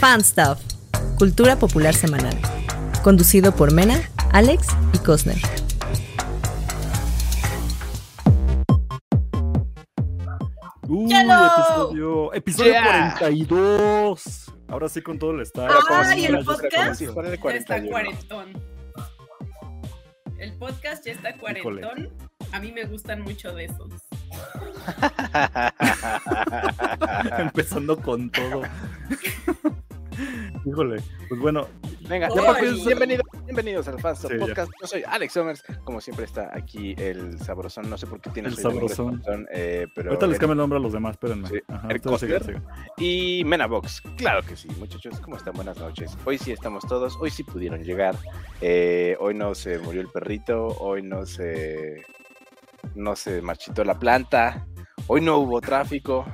Fan Stuff, Cultura Popular Semanal. Conducido por Mena, Alex y Cosner. Uy, ¡Yalo! episodio, episodio Yeah. 42. Ahora sí con todo el estado. Ah, y el podcast ya está 41. cuarentón. El podcast ya está cuarentón. A mí me gustan mucho de esos. Empezando con todo. Híjole, pues bueno, Venga, Oye. ya, pues, bienvenido- bienvenidos al Fast Sí, ya. Podcast. Yo soy Alex Somers. Como siempre está aquí el sabrosón. No sé por qué tiene El su nombre sabrosón. sabrosón, eh, pero ahorita les el- cambio el nombre a los demás, espérenme. Sí, Ajá, el Cosner. sigan. Y Menabox. Claro que sí, muchachos. ¿Cómo están? Buenas noches. Hoy sí estamos todos. Hoy sí pudieron llegar. Eh, hoy no se murió el perrito. Hoy no se. No se marchitó la planta. Hoy no hubo tráfico.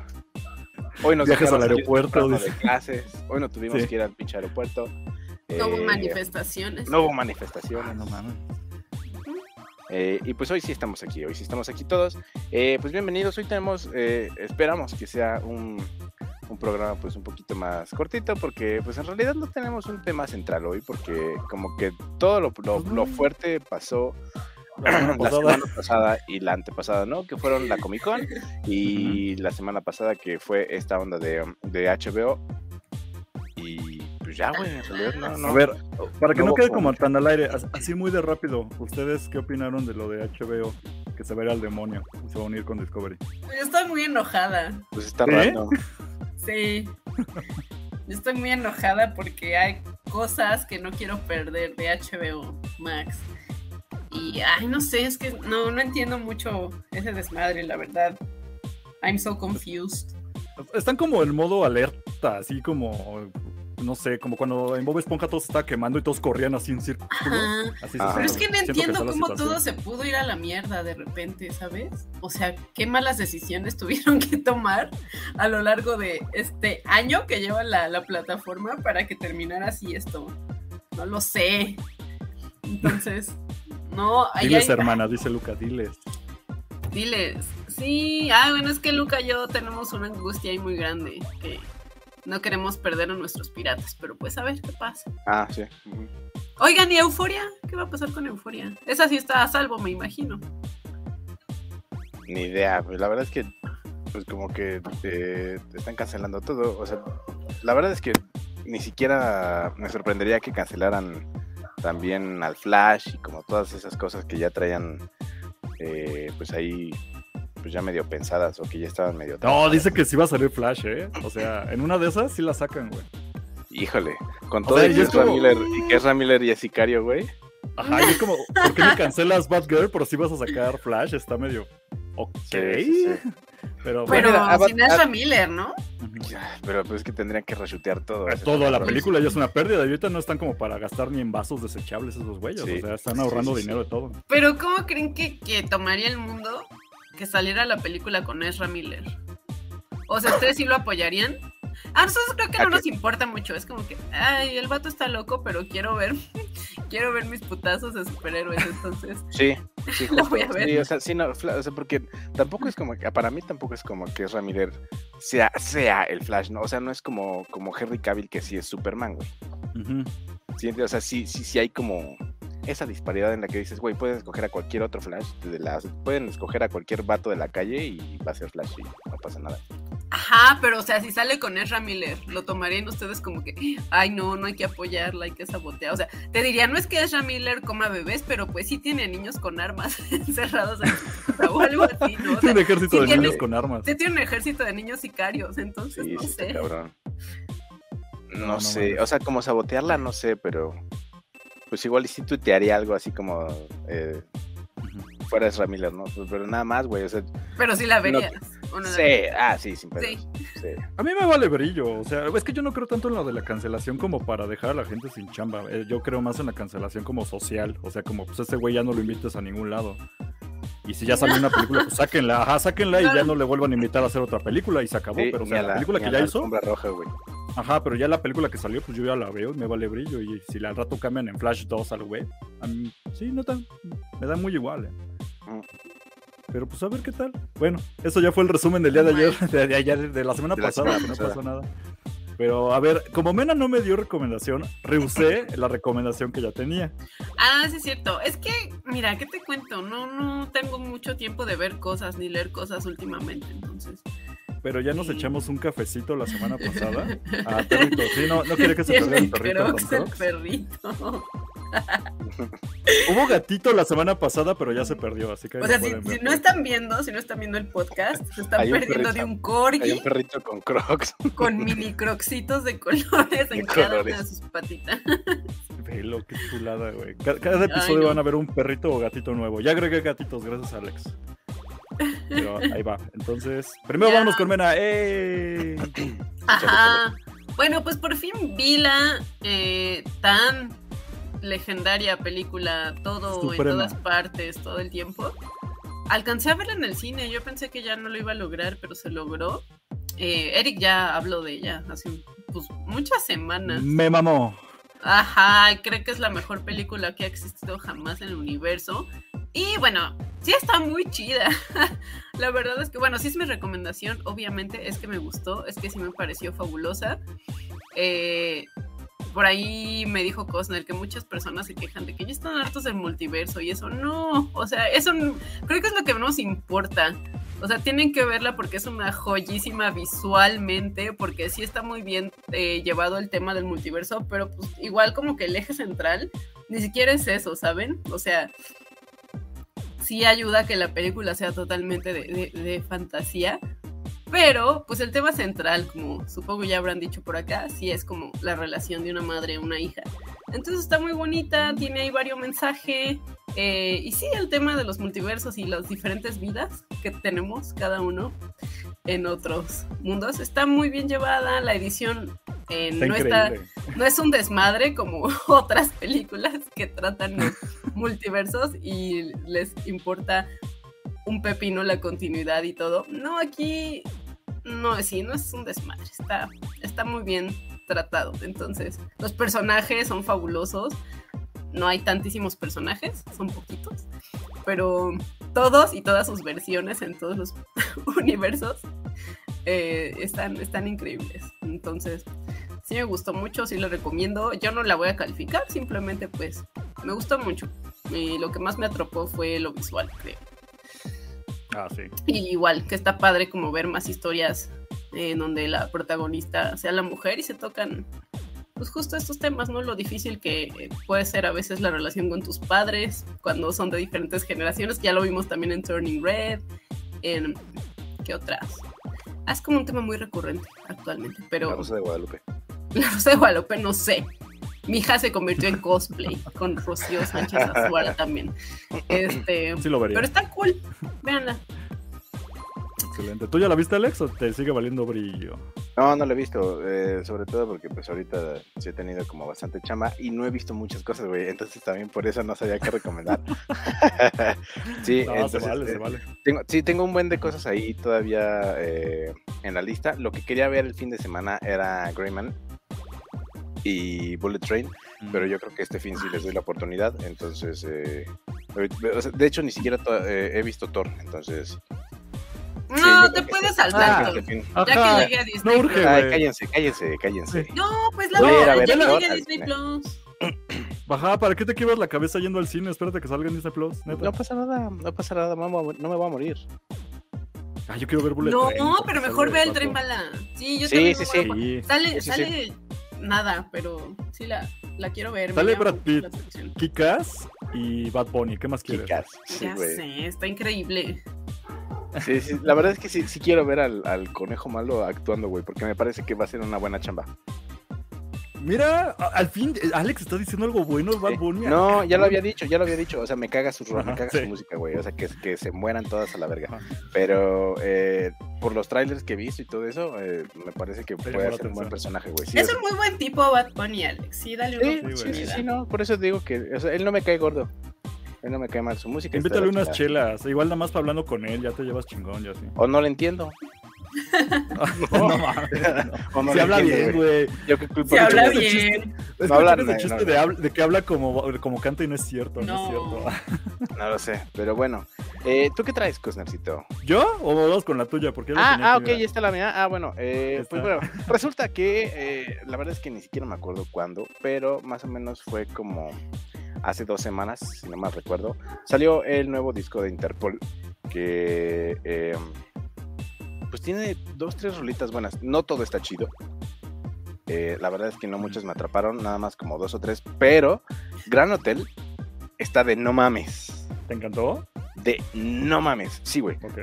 Hoy nos Viajes al aeropuerto, de clases. Hoy no tuvimos Sí. que ir al pinche aeropuerto. No hubo Eh, manifestaciones. No hubo manifestaciones. Ah, no mames. Eh, y pues hoy sí estamos aquí, hoy sí estamos aquí todos. Eh, pues bienvenidos, hoy tenemos, eh, esperamos que sea un, un programa pues un poquito más cortito porque pues en realidad no tenemos un tema central hoy porque como que todo lo, lo- fuerte pasó La semana la pasada. semana pasada y la antepasada, ¿no? Que fueron la Comic Con y la semana pasada que fue esta onda de, um, de HBO. Y pues ya, güey, en realidad no, no. A ver, para que no quede como- como tan al aire, as- así muy de rápido, ¿ustedes qué opinaron de lo de HBO? Que se va a ir al demonio y se va a unir con Discovery. Yo estoy muy enojada. Pues está ¿Sí? raro. Sí. Yo estoy muy enojada porque hay cosas que no quiero perder de HBO Max. Y, ay, no sé, es que no, no entiendo mucho ese desmadre, la verdad. I'm so confused. Están como en modo alerta, así como, no sé, como cuando en Bob Esponja todo se estaba quemando y todos corrían así en círculo. Así Pero es que no entiendo está cómo todo se pudo ir a la mierda de repente, ¿sabes? O sea, qué malas decisiones tuvieron que tomar a lo largo de este año que lleva la, la plataforma para que terminara así esto. No lo sé. Entonces, no, ahí Diles, hay- hermana, dice Luca, diles. Diles. Sí, ah, bueno, es que Luca y yo tenemos una angustia ahí muy grande que no queremos perder a nuestros piratas, pero pues a ver qué pasa. Ah, sí. Oigan, ¿y Euforia? ¿Qué va a pasar con Euforia? Esa sí está a salvo, me imagino. Ni idea, pues la verdad es que pues como que eh, están cancelando todo, o sea, la verdad es que ni siquiera me sorprendería que cancelaran también al Flash y como todas esas cosas que ya traían eh, pues ahí pues ya medio pensadas o que ya estaban medio No, dice que sí va a salir Flash, ¿eh? O sea, en una de esas sí la sacan, güey. Híjole, con O todo sea, y es como- Miller y que Ezra Miller y es sicario, güey. Ajá, y es como, ¿por qué me cancelas Batgirl? Pero sí vas a sacar Flash, está medio. Ok. Sí, sí, sí. Pero Pero bueno, mira, a- sin Ezra Miller, ¿no? Pero pues es que tendrían que reshutear todo. Todo, la película ya es una pérdida. Y ahorita no están como para gastar ni en vasos desechables esos güeyes. Sí. O sea, están ahorrando sí, sí. dinero de todo. Pero ¿cómo creen que, que tomaría el mundo que saliera la película con Ezra Miller? O sea, ¿ustedes sí lo apoyarían? A nosotros creo que ¿A no nos importa mucho. Es como que, ay, el vato está loco, pero quiero ver, quiero ver mis putazos de superhéroes. Entonces, Sí, sí, Lo voy a ver. Sí, o sea, sí, no, o sea, porque tampoco es como que, para mí tampoco es como que Miller sea, sea el Flash, ¿no? O sea, no es como, como Henry Cavill que sí es Superman, güey. Sí, o sea, sí, sí, sí hay como esa disparidad en la que dices, güey, pueden escoger a cualquier otro Flash, de la, pueden escoger a cualquier vato de la calle y va a ser Flash y no pasa nada. ajá, pero o sea, si sale con Ezra Miller, lo tomarían ustedes como que, ay, no, no hay que apoyarla, hay que sabotear. O sea, te diría, no es que Ezra Miller coma bebés, pero pues sí tiene niños con armas encerrados en casa o algo así, ¿no? O sea, Tiene un ejército sí de tiene- niños con armas. Usted tiene un ejército de niños sicarios, entonces Sí, no sí, sé. cabrón. No, No, no sé, o sea, como sabotearla, no sé, pero pues igual y sí tuitearía algo así como eh, Ujú. fuera Ezra Miller, ¿no? Pues, pero nada más, güey, o sea, Pero sí la verías. ¿o no sí, ah, sí, sin. Sí. sí. A mí me vale brillo. O sea, es que yo no creo tanto en lo de la cancelación como para dejar a la gente sin chamba. Eh, yo creo más en la cancelación como social. O sea, como pues ese güey ya no lo invites a ningún lado. Y si ya salió una película, pues sáquenla, ajá, sáquenla y ya no le vuelvan a invitar a hacer otra película y se acabó. Sí, pero o sea, la película que ya la hizo, roja, güey. ajá, pero ya la película que salió, pues yo ya la veo y me vale brillo. Y si al rato cambian en Flash 2 al web, a mí, sí, no tan, me da muy igual, eh. Mm. Pero pues a ver qué tal. Bueno, eso ya fue el resumen del día de ayer, de, de ayer, de la semana De la pasada, semana que no pasada. pasó nada. Pero a ver, como Mena no me dio recomendación, rehusé la recomendación que ya tenía. Ah, sí es cierto. Es que, mira, ¿qué te cuento? No, no tengo mucho tiempo de ver cosas ni leer cosas últimamente, entonces. Pero ya nos echamos un cafecito la semana pasada. Ah, perrito, sí, no, no quería que se perdiera el perrito con Crocs, el perrito. Hubo gatito la semana pasada, pero ya se perdió, así que O sea, si, no están viendo, si no están viendo el podcast, se están Hay un perdiendo de un Hay corgi un perrito con crocs. con mini croxitos de colores en De cada una de sus patitas. Velo, qué chulada, güey. Ca- Cada, episodio no. van a ver un perrito o gatito nuevo. Ya agregué gatitos, gracias Alex. Pero ahí va. Entonces, primero Ya. vámonos con Mena. ¡Eh! Ajá. Bueno, pues por fin vi la eh, tan legendaria película, todo Suprema. en todas partes, todo el tiempo. Alcancé a verla en el cine, yo pensé que ya no lo iba a lograr, pero se logró. Eh, Eric ya habló de ella hace pues, muchas semanas. Me mamó. Ajá, creo que es la mejor película que ha existido jamás en el universo. Y bueno, sí está muy chida. la verdad es que, bueno, sí es mi recomendación. Obviamente es que me gustó, es que sí me pareció fabulosa. Eh, por ahí me dijo Cosner que muchas personas se quejan de que ya están hartos del multiverso y eso no. O sea, eso creo que es lo que menos importa. O sea, tienen que verla porque es una joyísima visualmente, porque sí está muy bien eh, llevado el tema del multiverso, pero pues igual como que el eje central ni siquiera es eso, ¿saben? O sea, sí ayuda a que la película sea totalmente de, de- fantasía, pero pues el tema central, como supongo ya habrán dicho por acá, sí es como la relación de una madre y una hija. Entonces está muy bonita, tiene ahí varios mensajes. eh, y sí, el tema de los multiversos y las diferentes vidas que tenemos cada uno en otros mundos está muy bien llevada. La edición eh, Está no, está, increíble. no es un desmadre como otras películas que tratan multiversos y les importa un pepino la continuidad y todo. No, aquí no, sí, no es un desmadre, está, está muy bien tratado. Entonces, los personajes son fabulosos. No hay tantísimos personajes, son poquitos, pero todos y todas sus versiones en todos los universos eh, están, están increíbles. Entonces, sí me gustó mucho, sí lo recomiendo. Yo no la voy a calificar, simplemente pues me gustó mucho. Y lo que más me atrapó fue lo visual, creo. Ah, sí. Y igual, que está padre como ver más historias eh, en donde la protagonista sea la mujer y se tocan pues justo estos temas, ¿no? Lo difícil que puede ser a veces la relación con tus padres cuando son de diferentes generaciones, que ya lo vimos también en Turning Red, en ¿qué otras? Ah, es como un tema muy recurrente actualmente, pero La Rosa de Guadalupe. la Rosa de Guadalupe no sé. Mi hija se convirtió en cosplay con Rocío Sánchez Azuara también. Este, Sí lo vería. pero está cool. Véanla. Excelente. ¿Tú ya la viste, Alex, o te sigue valiendo brillo? No, no lo he visto, eh, sobre todo porque pues ahorita sí he tenido como bastante chamba y no he visto muchas cosas, güey, entonces también por eso no sabía qué recomendar. sí, No, se entonces, vale, se eh, vale. Tengo, sí, tengo un buen de cosas ahí todavía eh, en la lista. Lo que quería ver el fin de semana era Greyman y Bullet Train, pero yo creo que este fin sí les doy la oportunidad. Entonces, eh, de hecho, ni siquiera he visto Thor, entonces. No, te puedes saltar. fin- Ya Ajá. que llegue a Disney No urge, Plus. Ay, güey. cállense, cállense, cállense. No, pues la Voy a verdad, ver ya que Thor llegue a Disney. Plus. Baja, ¿para qué te quiebras la cabeza yendo al cine? Espérate que salga en Disney Plus, neta. No pasa nada, no pasa nada, no a- no me voy a morir. Ah, yo quiero ver Bullet No, Train, porque pero mejor ve el tren bala. Sí, yo Sí, sí, sí. voy a- Sí. Sale, sale nada, pero sí la, la quiero ver. Sale Brad Pitt. Kikas y Bad Bunny, ¿qué más quieres? Sí, Ya güey. sé, está increíble. Sí, sí, la verdad es que sí, sí quiero ver al, al conejo malo actuando, güey, porque me parece que va a ser una buena chamba. Mira, al fin, eh, Alex está diciendo algo bueno, Bad. Bunny. No, ya lo había dicho, ya lo había dicho. O sea, me caga su me caga sí. su música, güey. O sea, que, que se mueran todas a la verga. Ajá. Pero eh, por los trailers que he visto y todo eso, eh, me parece que puede ser un buen personaje, güey. Sí, es o un muy buen tipo Bad Bunny, Alex. Sí, dale una Sí, Sí, sí, sí, oportunidad. sí, no. Por eso digo que o sea, él no me cae gordo. No me cae mal. Su música Invítale unas chelas. Igual nada más para hablando con él, ya te llevas chingón, ya sí. O no le entiendo. no mames. O no Se habla entiendo, bien, güey. Yo qué culpa Se habla bien. Es No que el chiste no, de, de que habla como, como canta y no es cierto, no, No. es cierto. No lo sé, pero bueno. Eh, ¿Tú qué traes, Cosnercito? ¿Yo? ¿O vamos con la tuya? Porque Ah, ah, ok, ya está la mía. Ah, bueno, eh, pues bueno, resulta que eh, la verdad es que ni siquiera me acuerdo cuándo, pero más o menos fue como hace dos semanas, si no mal recuerdo, salió el nuevo disco de Interpol, que eh, pues tiene dos, tres rolitas buenas. No todo está chido. Eh, la verdad es que no muchas me atraparon, nada más como dos o tres, pero Gran Hotel está de no mames. ¿Te encantó? De no mames. Sí, güey. Ok.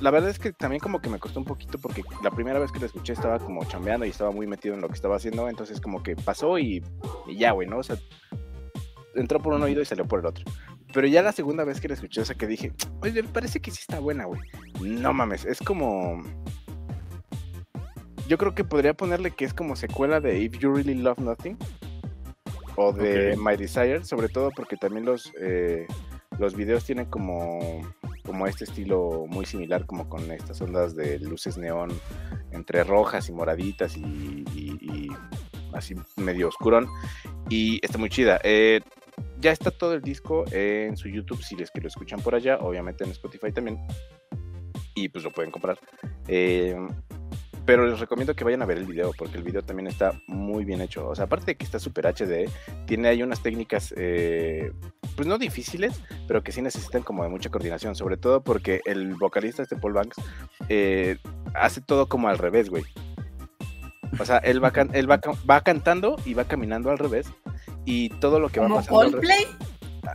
La verdad es que también como que me costó un poquito porque la primera vez que lo escuché estaba como chambeando y estaba muy metido en lo que estaba haciendo, entonces como que pasó y, y ya, güey, ¿no? O sea, entró por un oído y salió por el otro. Pero ya la segunda vez que la escuché, o sea, que dije, oye, me parece que sí está buena, güey. No mames, es como... Yo creo que podría ponerle que es como secuela de If You Really Love Nothing o de. My Desire, sobre todo porque también los, eh, los videos tienen como, como este estilo muy similar, como con estas ondas de luces neón entre rojas y moraditas y, y- y así medio oscurón. Y está muy chida. Eh, ya está todo el disco en su YouTube, si les que lo escuchan por allá, obviamente en Spotify también. Y pues lo pueden comprar. Eh, pero les recomiendo que vayan a ver el video, porque el video también está muy bien hecho. O sea, aparte de que está super HD, tiene ahí unas técnicas, eh, pues no difíciles, pero que sí necesitan como de mucha coordinación, sobre todo porque el vocalista, este Paul Banks, eh, hace todo como al revés, güey. O sea, él, va, can- él va, va cantando y va caminando al revés, y todo lo que va pasando... Coldplay.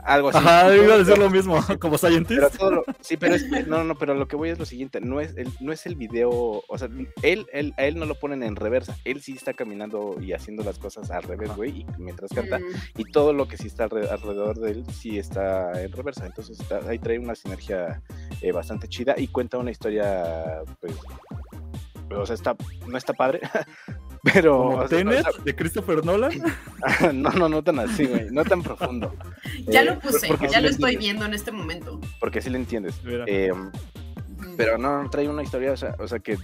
algo así. Ajá, iba a decir lo mismo, como Scientist. pero todo lo- sí, pero es, no, no, pero lo que voy es lo siguiente, no es el, no es el video, o sea, él, él, a él no lo ponen en reversa, él sí está caminando y haciendo las cosas al revés, güey, y mientras canta, Mm, y todo lo que sí está alre- alrededor de él sí está en reversa, entonces está- ahí trae una sinergia eh, bastante chida y cuenta una historia, pues, o sea, está, no está padre, pero... Como o sea, Tenet de Christopher Nolan. no, no, no tan así, güey, no tan profundo. Ya Eh, lo puse, porque ya sí lo estoy entiendes, viendo en este momento. Porque sí le entiendes. Eh, pero no, no trae una historia, o sea, o sea que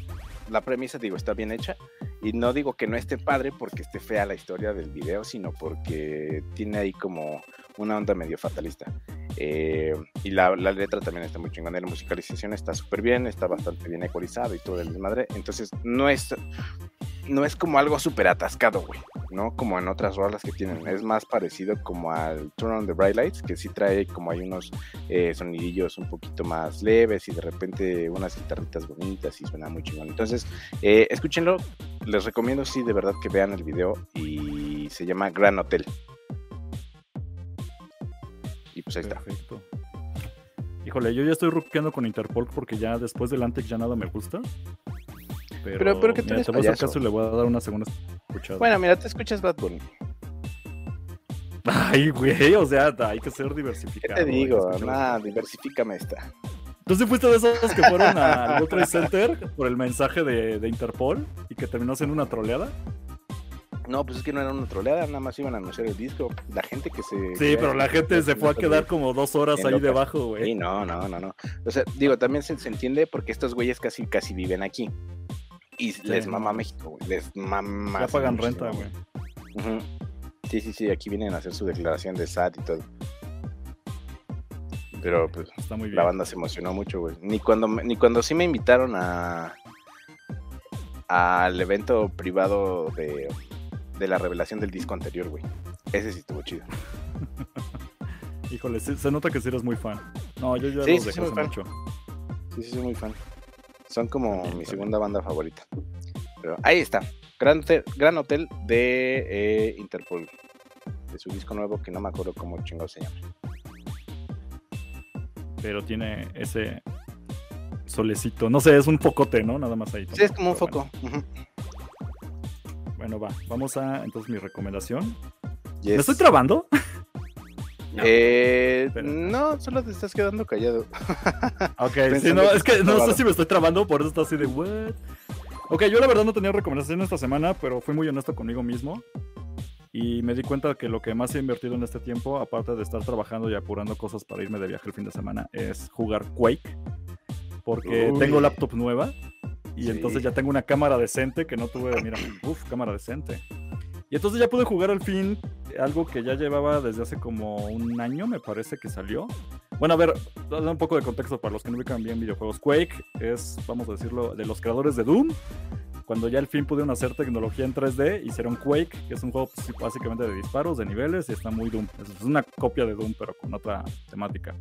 la premisa, digo, está bien hecha. Y no digo que no esté padre porque esté fea la historia del video, sino porque tiene ahí como una onda medio fatalista. Eh, y la, letra también está muy chingona, la musicalización está súper bien, está bastante bien ecualizado y todo el desmadre. Entonces, no es, no es como algo súper atascado, güey, ¿no? Como en otras rolas que tienen. Es más parecido como al Turn on the Bright Lights, que sí trae como hay unos eh, sonidillos un poquito más leves y de repente unas guitarritas bonitas y suena muy chingón. Entonces, eh, escúchenlo. Les recomiendo, sí, de verdad que vean el video y se llama Gran Hotel. Pues ahí está. Perfecto. Híjole, yo ya estoy ruqueando con Interpol porque ya después del Antex ya nada me gusta. Pero, Pero- pero que tú mira, eres te caso y le voy a dar una segunda escuchada. Bueno, mira, te escuchas Bad Bunny. Ay, güey, o sea, hay que ser ¿Qué diversificado. te hay que digo? Nada, diversifícame esta. ¿Tú sí fuiste de esos que fueron al World Trade Center por el mensaje de, de Interpol y que terminó siendo una troleada? No, pues es que no era una troleada, nada más iban a anunciar el disco. La gente que se. Sí, pero la gente se fue a quedar como dos horas ahí loca. debajo, Sí, güey. no, no, no, no. O sea, digo, también se, se entiende porque estos güeyes casi, casi viven aquí. Y les mama. México, güey. Les mama. Ya pagan renta, güey. Sí, sí, sí, aquí vienen a hacer su declaración de SAT y todo. Pero pues Está muy bien. la banda se emocionó mucho, güey. Ni cuando, ni cuando sí me invitaron a al evento privado de, de la revelación del disco anterior, güey. Ese sí estuvo chido. Híjole, se nota que sí eres muy fan. No, yo ya Sí, los sí, dejé hace mucho. Sí, sí, soy muy fan. Son como También, mi también. segunda banda favorita. Pero ahí está. Gran Hotel, Gran Hotel de eh, Interpol. De su disco nuevo que no me acuerdo cómo chingado se llama. Pero tiene ese solecito. No sé, es un focote, ¿no? Nada más ahí. Sí, es como un foco. Bueno. Bueno, va. Vamos a entonces mi recomendación. Yes. ¿Me estoy trabando? No. Eh, no, solo te estás quedando callado. Ok, sí, no, que es que no sé si me estoy trabando, por eso está así de what. Ok, yo la verdad no tenía recomendación esta semana, pero fui muy honesto conmigo mismo. Y me di cuenta que lo que más he invertido en este tiempo, aparte de estar trabajando y apurando cosas para irme de viaje el fin de semana, es jugar Quake. Porque Uy. tengo laptop nueva y Sí. entonces ya tengo una cámara decente que no tuve, mira, uff, cámara decente. Y entonces ya pude jugar al fin algo que ya llevaba desde hace como un año, me parece que salió. Bueno, a ver, un poco de contexto para los que no ubican bien videojuegos. Quake es, vamos a decirlo, de los creadores de Doom. Cuando ya al fin pudieron hacer tecnología en 3D, hicieron Quake, que es un juego pues, básicamente de disparos, de niveles, y está muy Doom. Es una copia de Doom, pero con otra temática.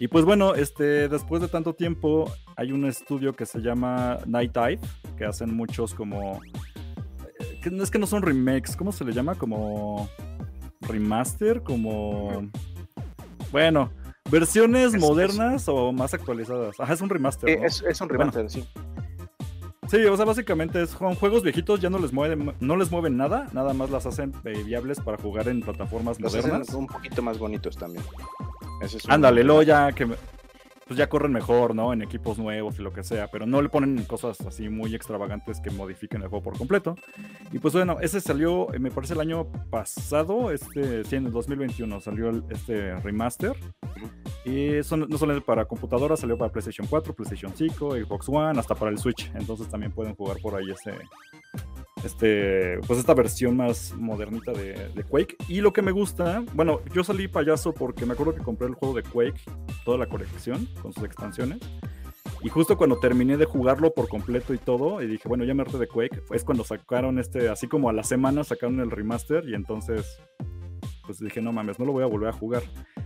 Y pues bueno, este, después de tanto tiempo, hay un estudio que se llama Night Dive, que hacen muchos como que no es que no son remakes, ¿cómo se le llama? Como remaster, como bueno, versiones modernas o más actualizadas. Ajá, es un remaster. ¿no? es, es, un remaster, sí. Sí, o sea, básicamente es con juegos viejitos ya no les mueven, no les mueven nada, nada más las hacen eh, viables para jugar en plataformas los modernas. Hacen un poquito más bonitos también. Ándale, luego ya que pues ya corren mejor, ¿no? En equipos nuevos y lo que sea, pero no le ponen cosas así muy extravagantes que modifiquen el juego por completo. Y pues bueno, ese salió, eh, me parece el año pasado, este, sí, en el 2021 salió este remaster. Y son, no solo para computadora, salió para PlayStation 4, PlayStation 5, Xbox One, hasta para el Switch. Entonces también pueden jugar por ahí ese, este, pues esta versión más modernita de, Quake. Y lo que me gusta, bueno, yo salí payaso porque me acuerdo que compré el juego de Quake, toda la colección, con sus expansiones. Y justo cuando terminé de jugarlo por completo y todo, y dije, bueno, ya me harté de Quake, es cuando sacaron este, así como a la semana sacaron el remaster, y entonces, pues dije, no mames, no lo voy a volver a jugar.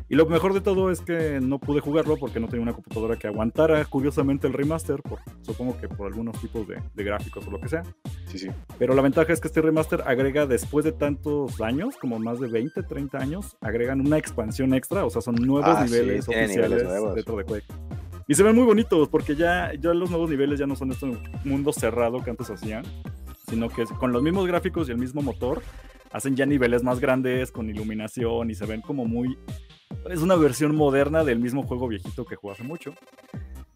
Y lo mejor de todo es que no pude jugarlo porque no tenía una computadora que aguantara, curiosamente, el remaster, por, supongo que por algunos tipos de, gráficos o lo que sea. Sí, sí. Pero la ventaja es que este remaster agrega, después de tantos años, como más de 20, 30 años, agregan una expansión extra, o sea, son nuevos ah, niveles oficiales dentro de Quake. Y se ven muy bonitos porque ya, ya los nuevos niveles ya no son este mundo cerrado que antes hacían, sino que con los mismos gráficos y el mismo motor hacen ya niveles más grandes con iluminación y se ven como muy es una versión moderna del mismo juego viejito que jugué hace mucho.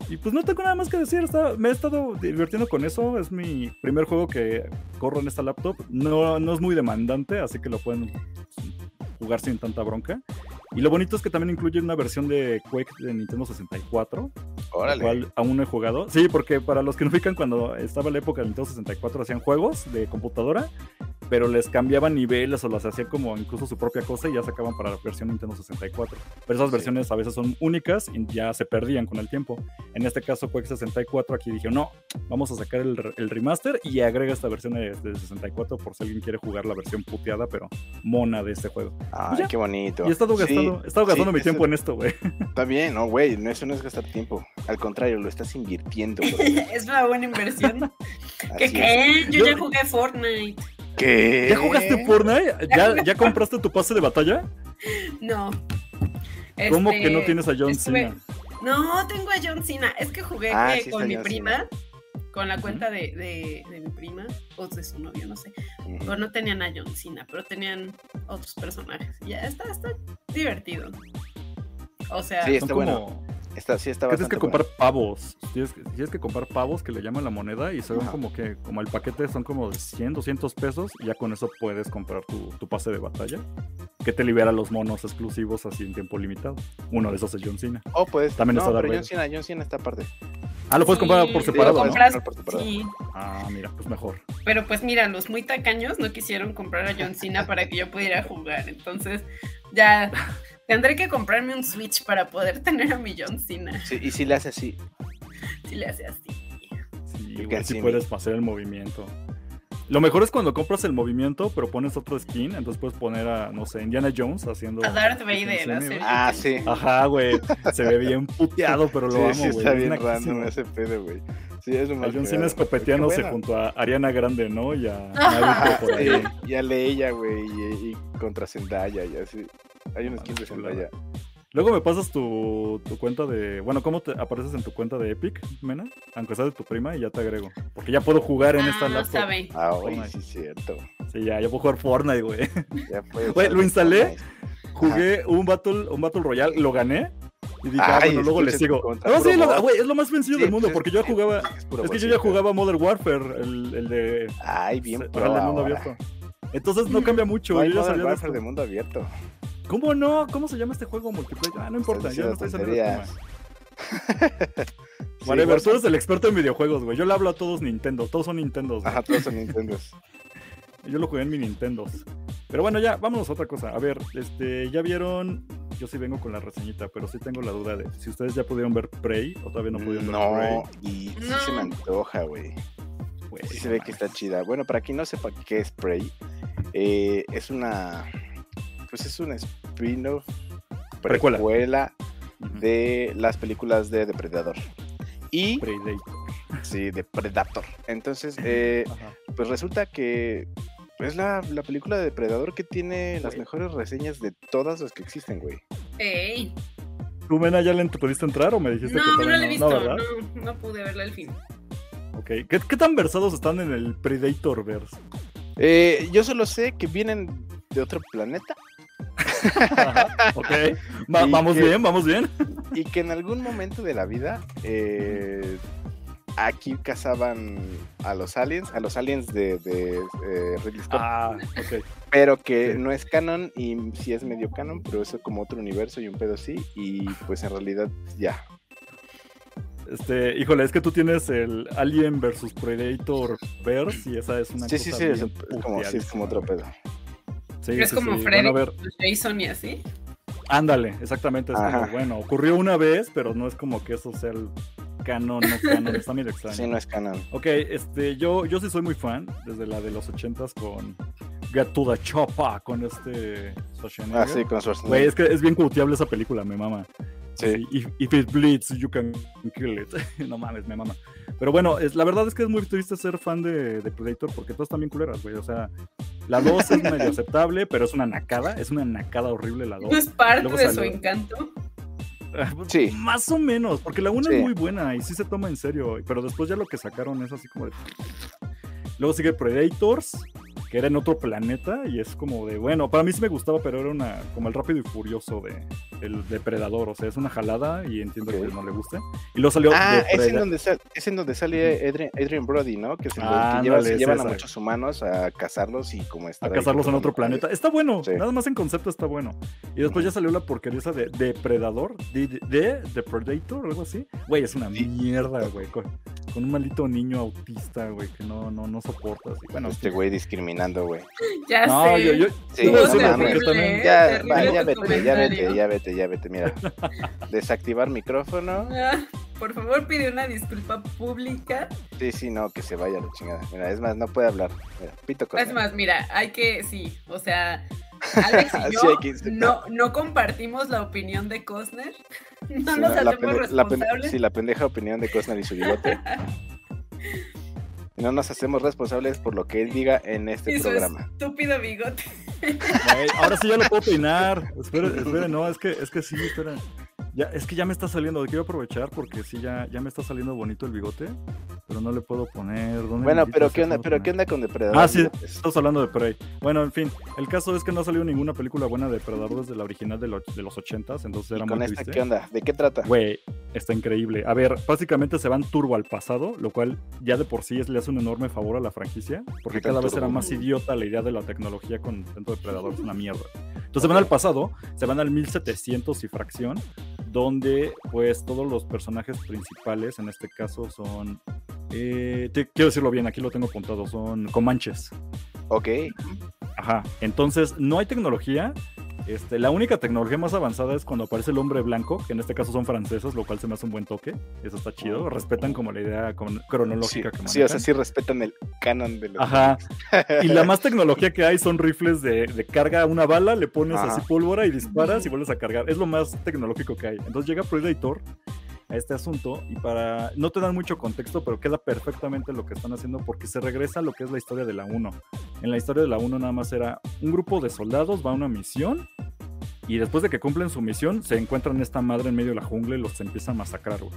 Y pues no tengo nada más que decir, me he estado divirtiendo con eso, es mi primer juego que corro en esta laptop, no, no es muy demandante, así que lo pueden jugar sin tanta bronca. Y lo bonito es que también incluye una versión de Quake de Nintendo 64, Órale. cual aún no he jugado. Sí, porque para los que no fijan, cuando estaba la época de Nintendo 64 hacían juegos de computadora pero les cambiaban niveles o las hacían como incluso su propia cosa y ya sacaban para la versión Nintendo 64. Pero esas versiones a veces son únicas y ya se perdían con el tiempo. En este caso, Quake 64, aquí dije, no, vamos a sacar el, remaster y agrega esta versión de, 64 por si alguien quiere jugar la versión puteada, pero mona de este juego. Ay, qué bonito. Y he estado gastando, he estado gastando mi tiempo en esto, güey. Está bien, no, güey, eso no es gastar tiempo. Al contrario, lo estás invirtiendo. es una buena inversión. ¿Qué creen? Yo, Yo ya jugué Fortnite. ¿Ya jugaste Fortnite? ¿Ya, ¿Ya compraste tu pase de batalla? No. ¿Cómo que no este, tienes a John Cena? No, tengo a John Cena. Es que jugué ah, con mi prima, con la cuenta de, de, mi prima, o de su novio, no sé. no tenían a John Cena, pero tenían otros personajes. Ya está, está divertido. O sea, sí, está bueno tienes que comprar pavos. Tienes, que comprar pavos que le llaman la moneda y son como que, como el paquete son como de 100, 200 pesos y ya con eso puedes comprar tu, pase de batalla que te libera los monos exclusivos así en tiempo limitado. Uno de esos es John Cena. Oh, pues. También no, está pero John Cena, John Cena está aparte. Ah, lo puedes comprar por separado, ¿no? Sí. Ah, mira, pues mejor. Pero pues mira, los muy tacaños no quisieron comprar a John Cena para que yo pudiera jugar. Entonces, ya Tendré que comprarme un Switch para poder tener a mi John Cena. Sí, y si le hace así. Si le hace así. Sí, si puedes hacer el movimiento. Lo mejor es cuando compras el movimiento, pero pones otro skin, entonces puedes poner a, no sé, Indiana Jones haciendo. A Darth Vader, Ah, sí. Ajá, güey. Se ve bien puteado, pero lo amo, güey. Sí, está bien random ese pedo, güey. Sí, es un John Cena escopeteándose junto a Ariana Grande, ¿no? Y a por ahí. y a Leia, güey, y, y, contra Zendaya y así. Hay un skin de Zendaya. Luego me pasas tu, tu, cuenta de. Bueno, ¿cómo te apareces en tu cuenta de Epic, Mena? Aunque sea de tu prima y ya te agrego. Porque ya puedo jugar en esta ah, laptop. Sabe. Ah, güey, sí, cierto. Sí, ya, ya puedo jugar Fortnite, güey. Ya Güey, lo instalé, jugué un Battle, un Battle Royale, lo gané. Y dije, ah, bueno, luego le sigo. No, sí, güey, es lo más sencillo del mundo, porque yo jugaba. Es, que yo ya jugaba Modern Warfare, el, el de. Ay, bien, pro, el de mundo abierto. Entonces no cambia mucho. No hay Modern Warfare de mundo abierto. ¿Cómo no? ¿Cómo se llama este juego multiplayer? Ah, no importa, ya no estoy saliendo tema. Vale, sí, tú eres el experto en videojuegos, güey. Yo le hablo a todos Nintendo, todos son Nintendo. Ajá, todos son Nintendo. Yo lo jugué en mi Nintendo. Pero bueno, ya, vámonos a otra cosa. A ver, este, ya vieron. Yo sí vengo con la reseñita, pero sí tengo la duda de si ustedes ya pudieron ver Prey o todavía no pudieron ver Prey. No, y sí se me No. antoja, güey. Sí se no ve que está chida. Bueno, para quien no sepa qué es Prey, eh, es una. Pues es un spin-off Precuela. precuela de las películas de Depredador. Y Predator. sí, de Predator. Entonces, eh, pues resulta que es la, la película de Depredador que tiene las mejores reseñas de todas las que existen, güey. Ey. ¿Tú, Mena, ya le pudiste entrar o me dijiste No, que no todavía lo he visto. No, no pude verla al fin. Ok. ¿Qué, qué tan versados están en el Predator verse? Eh, yo solo sé que vienen de otro planeta Ajá, ok. Va- vamos que- bien, vamos bien. y que en algún momento de la vida eh, aquí cazaban a los aliens, a los aliens de, de, eh, Ridley Scott, Ah, ok. pero que sí. no es canon y sí es medio canon, pero eso como otro universo y un pedo así y pues en realidad ya. Este, híjole, es que tú tienes el Alien versus Predator verse y esa es una Sí, sí, cosa sí, bien es como, sí, es como otro pedo. Sí, es sí, como sí. Freddy, Bueno, Jason y así. ándale, exactamente. Es como, bueno, ocurrió una vez, pero no es como que eso sea el canon, no canon, está medio extraño. Sí, no es canon. Ok, este, yo, yo sí soy muy fan, desde la de los ochentas con Get to the Choppa, con este Schwarzenegger. Ah, sí, con Güey, Schwarzenegger. es que es bien cuteable esa película, me mama. Sí. If, if it bleeds, you can kill it. no mames, me mama. Pero bueno, es, la verdad es que es muy triste ser fan de, de Predator porque todas están bien culeras, güey. O sea, la 2 es medio aceptable, pero es una nacada. Es una nacada horrible la 2. No es parte Luego de su encanto. Sí. Más o menos, porque la 1 Sí. es muy buena y sí se toma en serio. Pero después ya lo que sacaron es así como de. Luego sigue Predators, que era en otro planeta y es como de, bueno, para mí sí me gustaba, pero era una como el rápido y furioso de el depredador, o sea, es una jalada y entiendo Ok. que no le guste. Y luego salió Ah, es en, donde sal- es en donde sale Adrian, Adrian Brody, ¿no? Que, se, Ah, que lleva- se es llevan a esa. muchos humanos a cazarlos y como a estar ahí cazarlos en otro planeta. Está bueno, Sí. nada más en concepto está bueno. Y después ya salió la porquería esa de Depredador, de, de, de Depredator, algo así. Güey, es una mierda, güey, con, con un maldito niño autista, güey, que no, no, no soportas. Y bueno, Este güey güey. Ya no, sé. yo, Sí, no mames. también- ¿eh? Ya, va, vete, ya vete, ya vete, ya vete, mira. Desactivar micrófono. Ah, por favor, pide una disculpa pública. Sí, sí, no, que se vaya la chingada. Mira, es más, no puede hablar. Mira, pito cosa. Es más, mira, hay que, sí, o sea, Alex y Sí, yo hay que- no, no compartimos la opinión de Costner. No Sí, nos la- la hacemos la responsables. sí, la pendeja opinión de Cosner y su bigote. No nos hacemos responsables por lo que él diga en este y su programa. estúpido bigote. Ahora sí ya lo puedo peinar. Esperen, esperen, no, es que, es que sí, esperen. Ya, es que ya me está saliendo, quiero aprovechar porque sí, ya, ya me está saliendo bonito el bigote, pero no le puedo poner. ¿dónde Bueno, pero ¿qué onda? Pero? ¿qué onda con Depredador? Ah, sí, Bigotes? estamos hablando de Prey. Bueno, en fin, el caso es que no ha salido ninguna película buena de Depredador desde la original de, lo- de los 80s, entonces ¿Y era con muy esta triste. qué onda? ¿De qué trata? Güey, está increíble. A ver, básicamente se van turbo al pasado, lo cual ya de por sí es, le hace un enorme favor a la franquicia, porque ¿Qué tan cada vez turbo? era más idiota la idea de la tecnología con dentro de Predador, es una mierda. Entonces se van al pasado, se van al 1700 y fracción, donde pues todos los personajes principales, en este caso son, eh, te- quiero decirlo bien, aquí lo tengo apuntado, son comanches. Ok. Ajá, entonces no hay tecnología. Este, la única tecnología más avanzada es cuando aparece el hombre blanco, que en este caso son franceses, lo cual se me hace un buen toque. Eso está chido. Respetan como la idea con- Sí, cronológica que sí, o sea, sí respetan el canon de los. Ajá. Y la más tecnología que hay son rifles de, de carga una bala, le pones Ajá. así pólvora y disparas y vuelves a cargar. Es lo más tecnológico que hay. Entonces llega Predator a este asunto y para no te dan mucho contexto, pero queda perfectamente lo que están haciendo porque se regresa a lo que es la historia de la 1. En la historia de la 1 nada más era un grupo de soldados va a una misión y después de que cumplen su misión se encuentran esta madre en medio de la jungla y los empieza a masacrar, güey.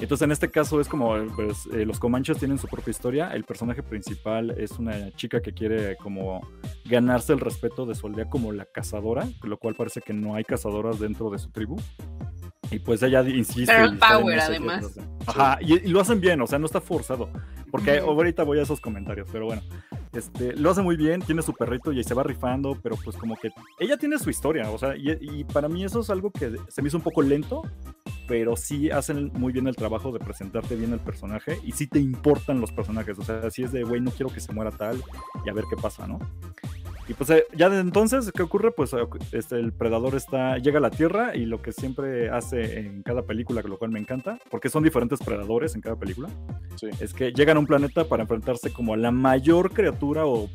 Entonces en este caso es como pues, eh, los Comanches tienen su propia historia. El personaje principal es una chica que quiere como ganarse el respeto de su aldea como la cazadora, lo cual parece que no hay cazadoras dentro de su tribu. Y pues ella insiste. Está de power, no además. Ajá, y, y lo hacen bien, o sea, no está forzado. Porque Ujú. ahorita voy a esos comentarios, pero bueno. Este, lo hace muy bien, tiene su perrito y se va rifando, pero pues como que ella tiene su historia, o sea, y, y para mí eso es algo que se me hizo un poco lento, pero sí hacen muy bien el trabajo de presentarte bien el personaje y sí te importan los personajes. O sea, si es de, güey, no quiero que se muera tal y a ver qué pasa, ¿no? Y pues eh, ya de entonces, ¿qué ocurre? Pues este, el predador está, llega a la Tierra y lo que siempre hace en cada película, lo cual me encanta, porque son diferentes predadores en cada película, Sí. es que llegan a un planeta para enfrentarse como a la mayor criatura o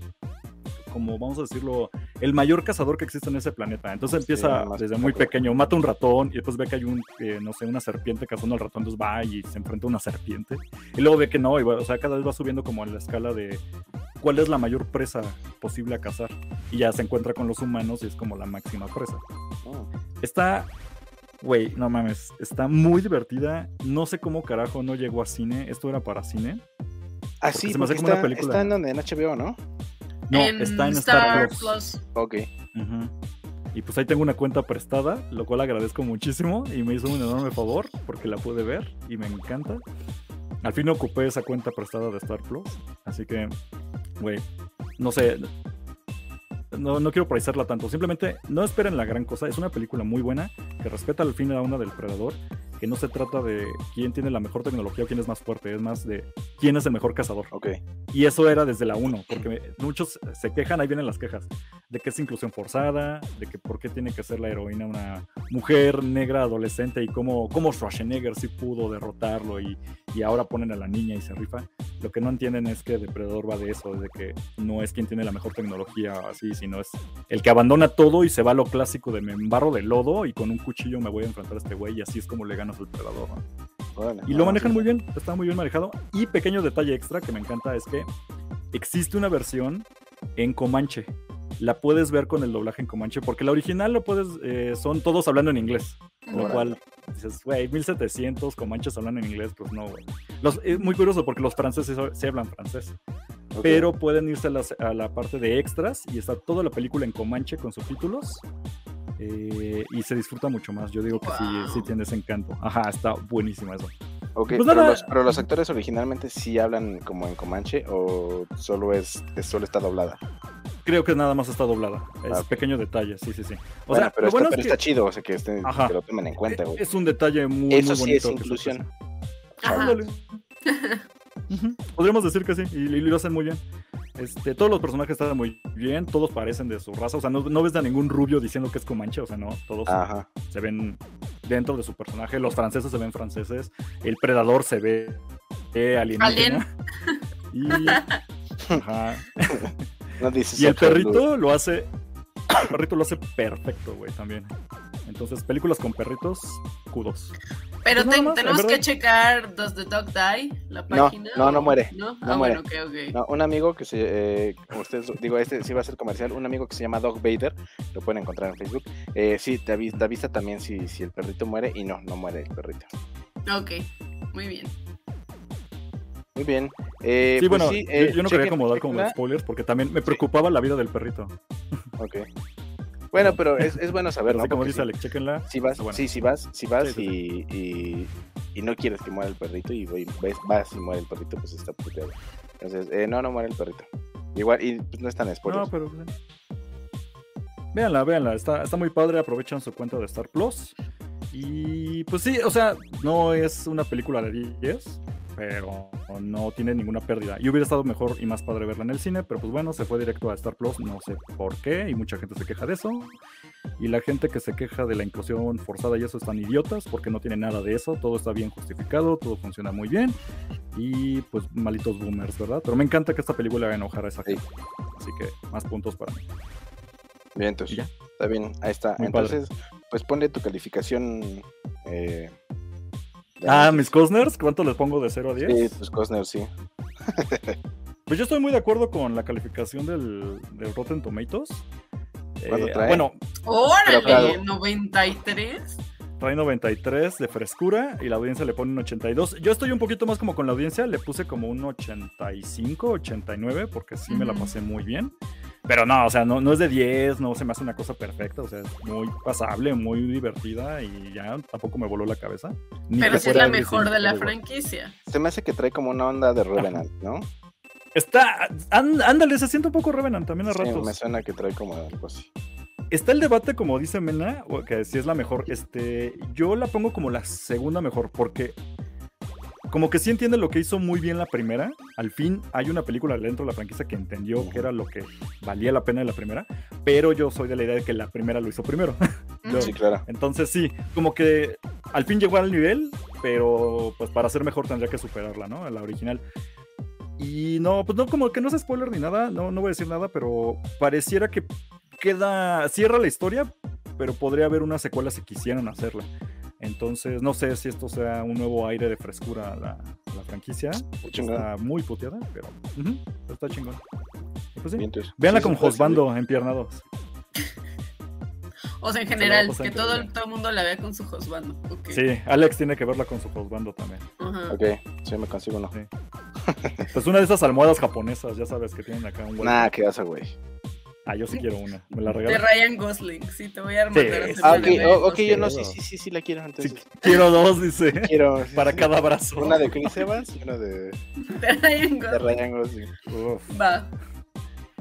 como vamos a decirlo, el mayor cazador que existe en ese planeta. Entonces empieza desde muy pequeño, mata un ratón y después ve que hay un, eh, no sé, una serpiente cazando al ratón, entonces va y se enfrenta a una serpiente. Y luego ve que no, y va- o sea, cada vez va subiendo como en la escala de cuál es la mayor presa posible a cazar. Y ya se encuentra con los humanos y es como la máxima presa. Oh, Está, güey, no mames, está muy divertida. No sé cómo carajo no llegó a cine. Esto era para cine. Ah, sí, se me hace porque como una está, película. está en donde en HBO, ¿no? No, está en Star, Plus. Ok. Ujú. Y pues ahí tengo una cuenta prestada, lo cual agradezco muchísimo y me hizo un enorme favor porque la pude ver y me encanta. Al fin ocupé esa cuenta prestada de Star Plus, así que, no sé, no, no quiero parecerla tanto, simplemente no esperen la gran cosa, es una película muy buena que respeta al fin a una del predador, que no se trata de quién tiene la mejor tecnología o quién es más fuerte, es más de quién es el mejor cazador. Ok. Y eso era desde la 1, porque muchos se quejan, ahí vienen las quejas, de que es inclusión forzada, de que por qué tiene que ser la heroína una mujer negra adolescente y cómo, cómo Schwarzenegger sí pudo derrotarlo y, y ahora ponen a la niña y se rifa. Lo que no entienden es que Depredador va de eso, de que no es quien tiene la mejor tecnología así, sino es el que abandona todo y se va a lo clásico de me embarro de lodo y con un cuchillo me voy a enfrentar a este güey y así es como le ganas al Predador. ¿no? órale. Y lo manejan muy bien, está muy bien manejado. Y pequeño detalle extra que me encanta es que existe una versión en Comanche. La puedes ver con el doblaje en Comanche, porque la original lo puedes, eh, son todos hablando en inglés. Lo cual dices, güey, 1700 Comanches hablan en inglés, pues no, güey. Es muy curioso porque los franceses se hablan francés, Ok. pero pueden irse a, a la parte de extras y está toda la película en Comanche con subtítulos. Eh, y se disfruta mucho más. Yo digo que sí, Wow. sí tiene ese encanto. Ajá, está buenísima eso. Ok, Pues pero, los, pero los actores originalmente sí hablan como en Comanche o solo es, es- solo está doblada. Creo que nada más está doblada. Es Ah, pequeño detalle, sí, sí, sí. O bueno, sea, pero, está, bueno pero es está chido, o sea, que, estén- que lo tomen en cuenta, güey. es un detalle muy, Eso muy sí bonito. es que se inclusión. Ándale. Podríamos decir que sí, y, y lo hacen muy bien. Este, todos los personajes están muy bien, todos parecen de su raza, o sea, no, no ves a ningún rubio diciendo que es Comanche, o sea, no, todos Ajá. se ven dentro de su personaje, los franceses se ven franceses, el predador se ve eh, alienígena. Y, ajá. No dices Y el perrito lo hace. El perrito lo hace perfecto, güey, también. Entonces, películas con perritos, kudos. Pero Pues ten- más, tenemos que checar Does the Dog Die, la página. no, no muere, No, no ah, muere. bueno. No, un amigo que se, eh, como ustedes, digo, este sí va a ser comercial, un amigo que se llama Dog Vader, lo pueden encontrar en Facebook. Eh, sí, te avisa, te avisa también si, si el perrito muere y no, no muere el perrito. Ok, muy bien. Muy bien. Eh, sí, pues bueno, sí, yo- eh, yo, no chequen quería como dar como spoilers porque también me preocupaba la vida del perrito. Ok. Bueno, pero es, es bueno saber, Pero ¿no? como Porque dice Alex, chequenla. si vas, buena. sí, si vas, si vas Sí, sí, y, y, y no quieres que muera el perrito y voy- ves, vas y muere el perrito, pues está puteado. Entonces, eh, no, no muere el perrito. Igual, y pues no están spoilers. No, pero. pues, Véanla, véanla, está, está muy padre, aprovechan su cuenta de Star Plus. Y pues sí, o sea, no es una película de 10, pero no tiene ninguna pérdida. Y hubiera estado mejor y más padre verla en el cine, pero pues bueno, se fue directo a Star Plus, no sé por qué, y mucha gente se queja de eso. Y la gente que se queja de la inclusión forzada y eso están idiotas, porque no tiene nada de eso, todo está bien justificado, todo funciona muy bien. Y pues malitos boomers, ¿verdad? Pero me encanta que esta película haga enojar a esa Sí. gente. Así que más puntos para mí. Bien, entonces, ya. está bien, ahí está. Muy padre. entonces, pues ponle tu calificación. Eh, Ah, mis Cosners, ¿cuánto les pongo de 0 a 10? Sí, tus Cosner, sí. Pues yo estoy muy de acuerdo con la calificación del, del Rotten Tomatoes. ¿Cuánto Eh, trae? bueno, órale, claro. 93. trae 93 de frescura y la audiencia le pone un 82. Yo estoy un poquito más como con la audiencia, le puse como un 85, 89, porque sí me la pasé muy bien. Pero no, o sea, no, no es de 10, no se me hace una cosa perfecta, o sea, es muy pasable, muy divertida y ya tampoco me voló la cabeza. Ni Pero sí es fuera la de mejor de la franquicia. Se me hace que trae como una onda de Revenant, ¿no? Está, án- ándale, se siente un poco Revenant también a Sí, ratos. me suena que trae como algo así. está el debate, como dice Mena, o que si es la mejor. Este, yo la pongo como la segunda mejor, porque como que sí entiende lo que hizo muy bien la primera. Al fin hay una película dentro de la franquicia que entendió que era lo que valía la pena de la primera, pero yo soy de la idea de que la primera lo hizo primero. Yo- Sí, claro. Entonces sí, como que al fin llegó al nivel, pero pues para ser mejor tendría que superarla, ¿no? La original. Y no, pues no, como que no es spoiler ni nada, no, no voy a decir nada, pero pareciera que queda, cierra la historia, pero podría haber una secuela si quisieran hacerla. Entonces, no sé si esto sea un nuevo aire de frescura a la, a la franquicia. Está muy puteada, pero, está chingón. Pues sí, véanla Sí, con Josbando empiernados. O sea, en la general, pasar que todo, el- todo el mundo la vea con su husbando. Ok. Sí, Alex tiene que verla con su Josbando también. Seguir. Ok, sí, me consigo uno. Sí. Pues una de esas almohadas japonesas, ya sabes que tienen acá un Nah, qué vas güey. Ah, yo sí quiero una. ¿Me la De regalas? Ryan Gosling, sí, te voy a armar. sí. Ah, ok, Ryan oh, ok, yo no, sí, sí, sí, sí la quiero. Sí, Entonces, quiero dos, dice. quiero. sí, Para sí. cada brazo. Una de Chris Evans y una de, De Ryan de Gosling. Ryan Gosling. Uf, Va.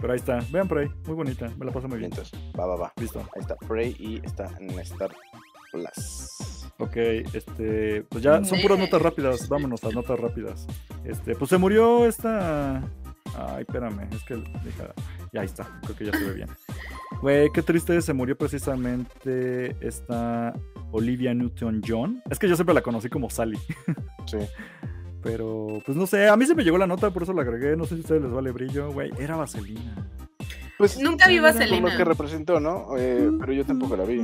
pero ahí está. Vean ahí. Muy bonita. Me la paso muy bien. Vientos. Va, va, va. Listo. Ahí está Prey y está en Star Plus. Ok, este. Pues ya son puras notas rápidas. Vámonos a notas rápidas. Este, pues se murió esta. Ay, espérame. Es que. deja- Ya ahí está. Creo que ya se ve bien. Güey, qué triste. Se murió precisamente esta Olivia Newton-John. Es que yo siempre la conocí como Sally. Sí. Pero, pues no sé, a mí se me llegó la nota, por eso la agregué. No sé si a ustedes les vale brillo, güey. Era vaselina. Pues, Nunca vi por lo Vaselina. que representó, ¿no? Eh, pero yo tampoco la vi.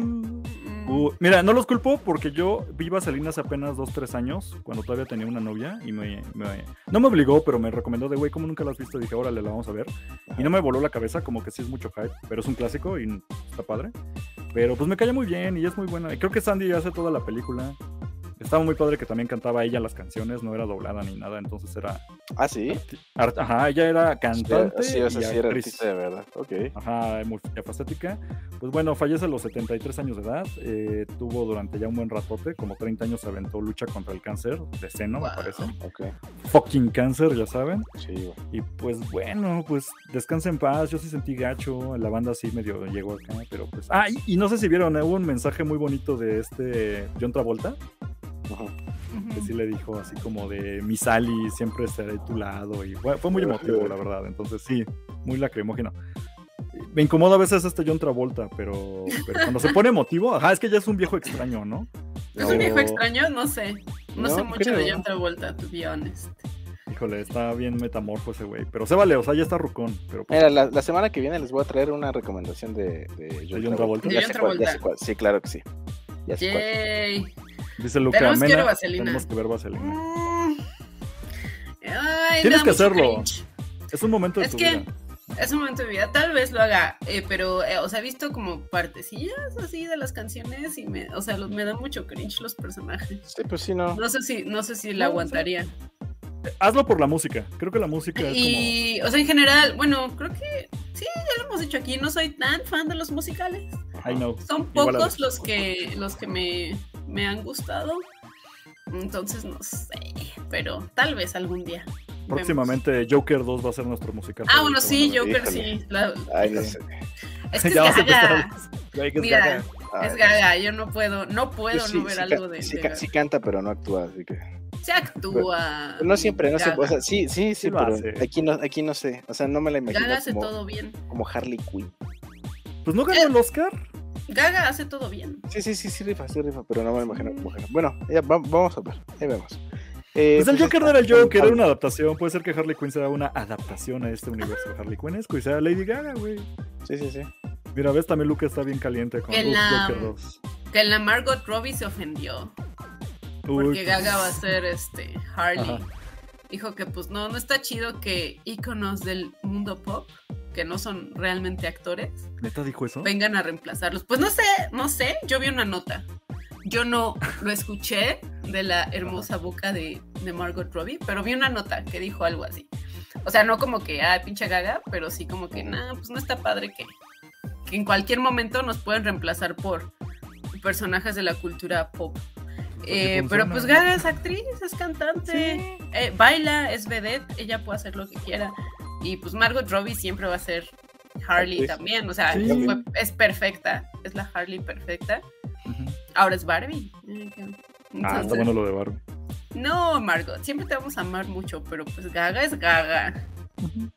Uh, mira, no los culpo porque yo vi vaselina hace apenas 2-3 años, cuando todavía tenía una novia, y me, me- no me obligó, pero me recomendó de, güey, como nunca la has visto, dije, órale, la vamos a ver. Y no me voló la cabeza, como que sí es mucho hype, pero es un clásico y está padre. Pero pues me caía muy bien y es muy buena. Y creo que Sandy hace toda la película. Estaba muy padre que también cantaba ella las canciones, no era doblada ni nada, entonces era... Ah, sí. Ajá, ella era Sí, cantante sí, o sea, y sí era artista de verdad. Ok. Ajá, multifacética. Pues bueno, fallece a los 73 años de edad. eh, tuvo durante ya un buen ratote, como 30 años se aventó lucha contra el cáncer de seno, me parece. Ok. Fucking cáncer, ya saben. Sí, güey. Y pues bueno, pues descansa en paz. Yo sí sentí gacho. La banda sí medio llegó acá, pero pues. Ah, y, y no sé si vieron, eh, hubo un mensaje muy bonito de este John Travolta. Ajá. Que sí le dijo así como de mi Sally, siempre estaré a tu lado. Y fue, fue muy emotivo, la verdad. Entonces sí, muy lacrimógeno. Me incomoda a veces este John Travolta, pero, pero cuando se pone emotivo, ajá, es que ya es un viejo extraño, ¿no? ¿Es un viejo extraño? No sé. No, No, sé mucho creo. de John Travolta, to be honest. Híjole, está bien metamorfo ese güey. Pero se vale, o sea, ya está rucón. Pero pues, Mira, la, la semana que viene les voy a traer una recomendación de, de John, John Travolta? Ya sé cuál, ya sé cuál. Sí, claro que sí. Ya sé cuál. Dice Luca Tenemos que ver Mena, Vaselina. tenemos que ver Vaselina. Mm. Ay, Tienes da que hacerlo. cringe. Es un momento de Es tu que vida. es un momento de mi vida. Tal vez lo haga, eh, pero, eh, o sea, he visto como partecillas así de las canciones y me, o sea, los- me dan mucho cringe los personajes. Sí, pues sí, no. No sé si, no sé si la No, aguantaría. Hazlo por la música. Creo que la música es Y, o sea, en general, bueno, creo que sí, ya lo hemos dicho aquí, no soy tan fan de los musicales. I know. Son Igual pocos los que, los que me, me han gustado. Entonces, no sé, pero tal vez algún día. Vemos. Próximamente Joker 2 va a ser nuestro musical. Ah, bueno, sí. Joker sí. la- Ay, no sé. es que es Ya vas a empezar gaga. a- Güey, que es Mira, gaga. Es gaga, yo no puedo, no puedo sí, no ver sí algo de, sí de sí canta, pero no actúa, así que. Se actúa. No siempre, no Gaga. siempre. O sea, sí, sí, sí, Sí lo pero hace. aquí no, aquí no sé. O sea, no me la imagino Gaga hace como, todo bien. como Harley Quinn. Pues no ganó el Oscar. Gaga hace todo bien. Sí, sí, sí, sí, rifa, sí, rifa, pero no me imagino como Harley. Bueno, ya, va- vamos a ver, ahí vemos. Eh, Pues el pues Joker no era el Joker, era una adaptación. Puede ser que Harley Quinn sea una adaptación a este universo Harley Quinnesco y sea Lady Gaga, güey. Sí, sí, sí. Mira, ves, también Luke está bien caliente con la- Joker 2. Que la Margot Robbie se ofendió. Uy, Porque Gaga va a ser este Harley. Ajá. Dijo que pues no, no está chido que íconos del mundo pop, que no son realmente actores, ¿Neta dijo eso? vengan a reemplazarlos. Pues no sé, no sé, yo vi una nota. Yo no lo escuché de la hermosa boca de, de Margot Robbie, pero vi una nota que dijo algo así. O sea, no como que, ah, pinche gaga, pero sí como que, nah, pues no está padre que, que en cualquier momento nos pueden reemplazar por personajes de la cultura pop. Eh, pero pues Gaga es actriz, es cantante, eh, baila, es vedette, ella puede hacer lo que quiera. Y pues Margot Robbie siempre va a ser Harley también, o sea, Sí. fue- es perfecta, es la Harley perfecta. Ahora es Barbie. Ah, está bueno lo de Barbie. No, Margot, siempre te vamos a amar mucho, pero pues Gaga es Gaga.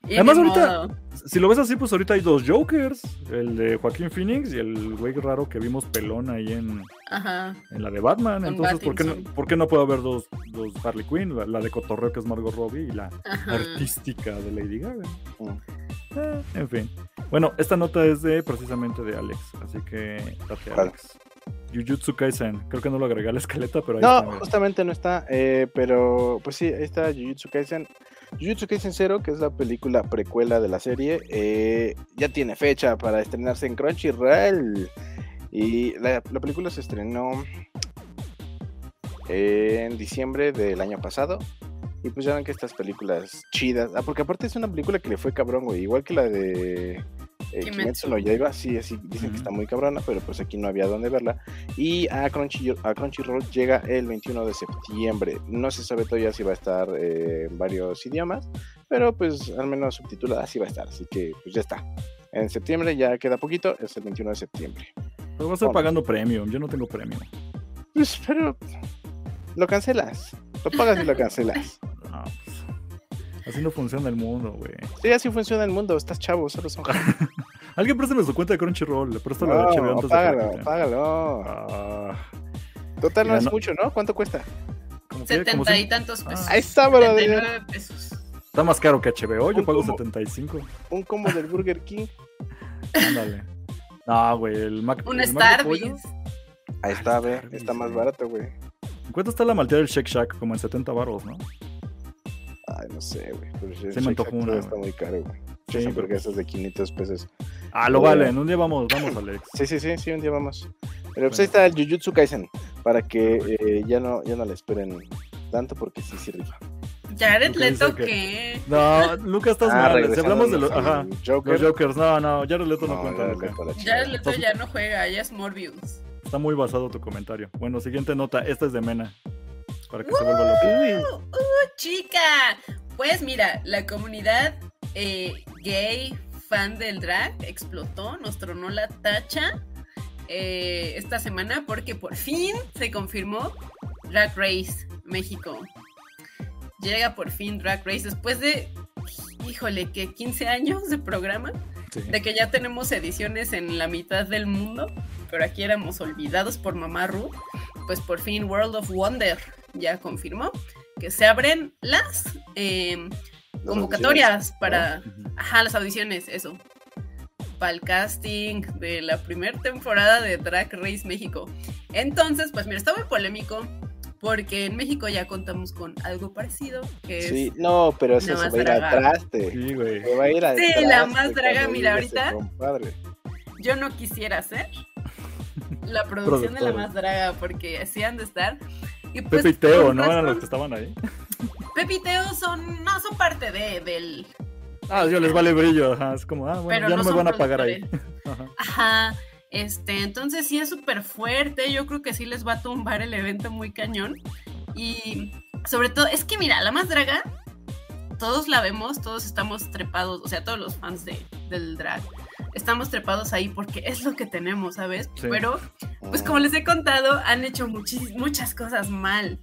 Y Además, ahorita- modo. Si lo ves así, pues ahorita hay dos Jokers. El de Joaquín Phoenix y el güey raro que vimos pelón ahí en, Ajá. en la de Batman. Con Entonces, ¿por qué, no, por qué no puede haber dos, dos Harley Quinn? La, la de Cotorreo que es Margot Robbie y la Ajá. artística de Lady Gaga. Mm. Eh, en fin. Bueno, esta nota es de precisamente de Alex. Así que date. Alex. Jujutsu Kaisen. Creo que no lo agregué a la escaleta, pero ahí No, está. justamente no está, eh, pero pues sí, ahí está Jujutsu Kaisen. Jujutsu Kaisen Zero, que es la película precuela de la serie, eh, ya tiene fecha para estrenarse en Crunchyroll. Y la, la película se estrenó en diciembre del año pasado. Y pues ya ven que estas películas chidas. Ah, porque aparte es una película que le fue cabrón, güey. Igual que la de eh, Kimetsu. No Yaiba. Sí, sí, dicen que está muy cabrona, pero pues aquí no había dónde verla. Y a, Crunchy, a Crunchyroll llega el 21 de septiembre. No se sabe todavía si va a estar eh, en varios idiomas, pero pues al menos subtitulada sí va a estar. Así que pues ya está. En septiembre ya queda poquito, es el 21 de septiembre. Pero va a estar Vamos. pagando premium. Yo no tengo premium. Pues, pero lo cancelas. Lo pagas y lo cancelas. No, pues, así no funciona el mundo, güey. Sí, así funciona el mundo. Estás chavo, solo son Alguien préstame su cuenta de Crunchyroll. Le presto la de HBO No, antes de que la págalo, quiten. págalo. Ah, Total, no es no- mucho, ¿no? ¿Cuánto cuesta? como que- como Setenta si- y tantos pesos. Ah, Ahí está, brother. 79 pesos. Está más caro que HBO. Yo pago combo. 75. Un combo del Burger King. Ándale. No, güey. El Mac. Un el de. Starbucks. Ahí está, ve. Está más barato, güey. ¿En cuánto está la malteada del Shake Shack? Como en 70 baros, ¿no? Ay, no sé, güey. Se me antojó una, Está muy caro, güey. Sí, hamburguesas de 500 pesos. Ah, lo Oh. valen. Un día vamos, vamos, Alex. Sí, sí, sí, sí, un día vamos. Pero pues Bueno. ahí está el Jujutsu Kaisen. Para que eh, ya, no, ya no le esperen tanto porque sí, sí rifa. Jared Leto, que- ¿qué? No, Lucas, estás Ah, mal. Si hablamos de los, ajá. Jokers, no, no, Jared Leto no, No, cuenta, Jared Jared. Leto ya no juega, ya es Morbius. Está muy basado tu comentario. Bueno, siguiente nota. Esta es de Mena. Para que se vuelva. ¡Uh, uh, chica! Pues mira, la comunidad eh, gay fan del drag explotó, nos tronó la tacha eh, esta semana porque por fin se confirmó Drag Race México. Llega por fin Drag Race después de, híjole, que 15 años de programa, Sí. de que ya tenemos ediciones en la mitad del mundo, pero aquí éramos olvidados por Mamá Ru, pues por fin World of Wonder ya confirmó que se abren las eh, Las convocatorias para, ajá, las audiciones, eso, para el casting de la primera temporada de Drag Race México. Entonces, pues mira, está muy polémico. Porque en México ya contamos con algo parecido, que es Sí, no, pero eso se va a ir al traste. Sí, güey. Se va a ir al Sí, la más draga, mira, ahorita. compadre. yo no quisiera ser la producción de la más draga, porque así han de estar. Y pues, Pepe y Teo, con ¿no? Eran los que estaban ahí. Pepe y Teo son, no, son parte de, del... Ah, yo les vale brillo. Ajá. Es como, ah, bueno, pero ya no, no, me van a pagar ahí. Ajá. Ajá, este, entonces sí es súper fuerte, yo creo que sí les va a tumbar el evento muy cañón. Y sobre todo, es que mira, la más draga, todos la vemos, todos estamos trepados, o sea, todos los fans de, del drag, estamos trepados ahí porque es lo que tenemos, ¿sabes? Sí. Pero, pues como les he contado, han hecho muchis- muchas cosas mal.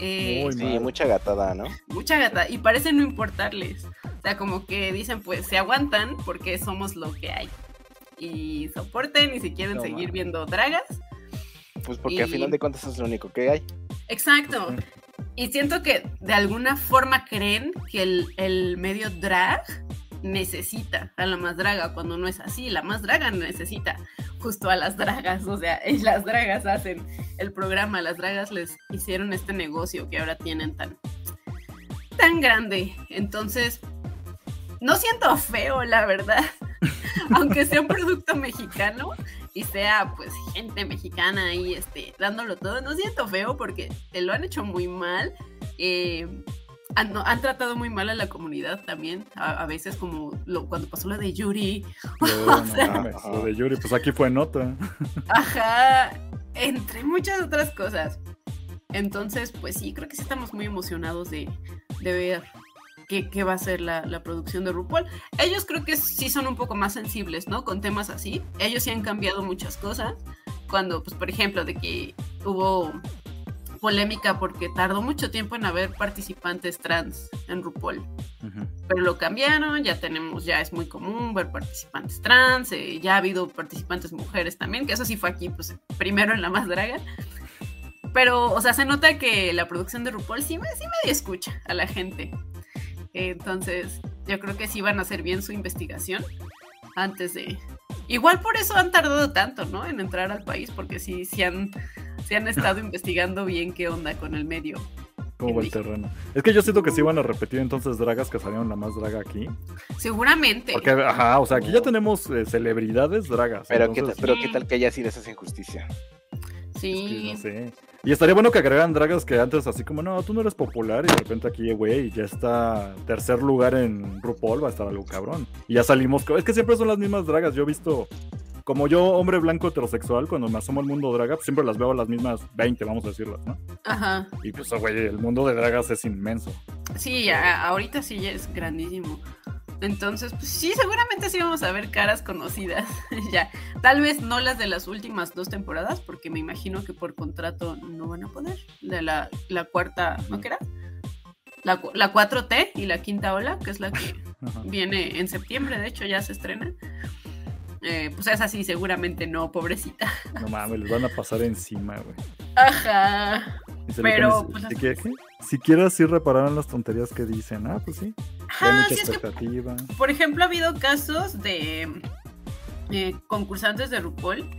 Eh, Muy Sí, mal. mucha gatada, ¿no? mucha gata y parece no importarles. O sea, como que dicen, pues se aguantan porque somos lo que hay. Y soporten y si quieren No, seguir man. viendo dragas. Pues porque al Y- final de cuentas es lo único que hay. Exacto. Y siento que de alguna forma creen que el, el medio drag necesita a la más draga cuando no es así. La más draga necesita justo a las dragas. O sea, las dragas hacen el programa. Las dragas les hicieron este negocio que ahora tienen tan, tan grande. Entonces, no siento feo, la verdad. Aunque sea un producto mexicano y sea pues gente mexicana ahí este, dándolo todo, no siento feo porque te lo han hecho muy mal. eh, han, han tratado muy mal a la comunidad también, a, a veces como lo, cuando pasó lo de Yuri. Yo, no sea- mames, Lo de Yuri, pues aquí fue nota. Ajá, entre muchas otras cosas. Entonces, pues sí, creo que sí estamos muy emocionados de, de ver qué, qué va a ser la, la producción de RuPaul. Ellos creo que sí son un poco más sensibles, ¿no? Con temas así. Ellos sí han cambiado muchas cosas. Cuando, pues, por ejemplo, de que hubo polémica porque tardó mucho tiempo en haber participantes trans en RuPaul. Pero lo cambiaron, ya tenemos, ya es muy común ver participantes trans, eh, ya ha habido participantes mujeres también, que eso sí fue aquí, pues primero en la más draga. Pero, o sea, se nota que la producción de RuPaul sí, me- sí medio escucha a la gente. Entonces, yo creo que sí van a hacer bien su investigación antes de... Igual por eso han tardado tanto, ¿no? En entrar al país, porque sí, sí han, sí han estado investigando bien qué onda con el medio. ¿Cómo va el terreno? Es que yo siento que sí van a repetir entonces dragas que salieron la más draga aquí. Seguramente. Porque, ajá, o sea, aquí ya tenemos eh, celebridades dragas. Pero, ¿qué, pero qué tal que allá sí les hacen justicia. es que sí. no sé. Y estaría bueno que agregaran dragas que antes así como, no, tú no eres popular y de repente aquí, güey, ya está tercer lugar en RuPaul, va a estar algo cabrón. Y ya salimos, es que siempre son las mismas dragas, yo he visto, como yo, hombre blanco heterosexual, cuando me asomo al mundo draga, pues siempre las veo las mismas 20, vamos a decirlas, ¿no? Ajá. Y pues, güey, el mundo de dragas es inmenso. Sí, ahorita sí es grandísimo. Entonces, pues sí, seguramente sí vamos a ver caras conocidas. ya. Tal vez no las de las últimas dos temporadas, porque me imagino que por contrato no van a poder. De la, la cuarta, ¿no que era? La, la 4T y la quinta ola, que es la que viene en septiembre, de hecho ya se estrena. Eh, pues esa sí, seguramente no, pobrecita. No mames, les van a pasar encima, güey. Ajá. Pero, pues, si, así quiera, ¿qué? siquiera sí repararon las tonterías que dicen. Ah, pues sí. Ajá, mucha es que expectativa. Por ejemplo, ha habido casos de eh, concursantes de RuPaul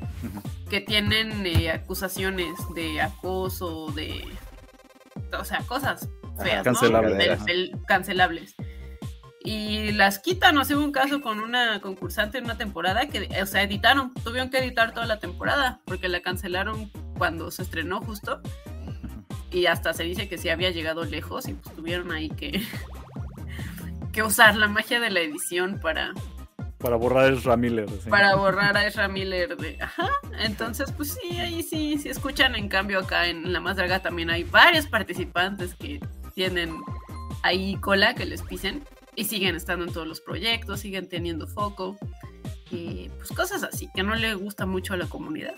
que tienen eh, acusaciones de acoso, de. O sea, cosas feas, Cancelables, cancelables. Y las quitan, o sea, hubo un caso con una concursante en una temporada que, o sea, editaron, tuvieron que editar toda la temporada porque la cancelaron cuando se estrenó justo. Y hasta se dice que sí había llegado lejos y pues tuvieron ahí que, que usar la magia de la edición para, Para borrar el Ramiller. así. para borrar a Ezra Miller de ajá. Entonces, pues sí, ahí sí, sí escuchan. En cambio, acá en La Más Draga también hay varios participantes que tienen ahí cola que les pisen y siguen estando en todos los proyectos, siguen teniendo foco y pues cosas así que no le gusta mucho a la comunidad.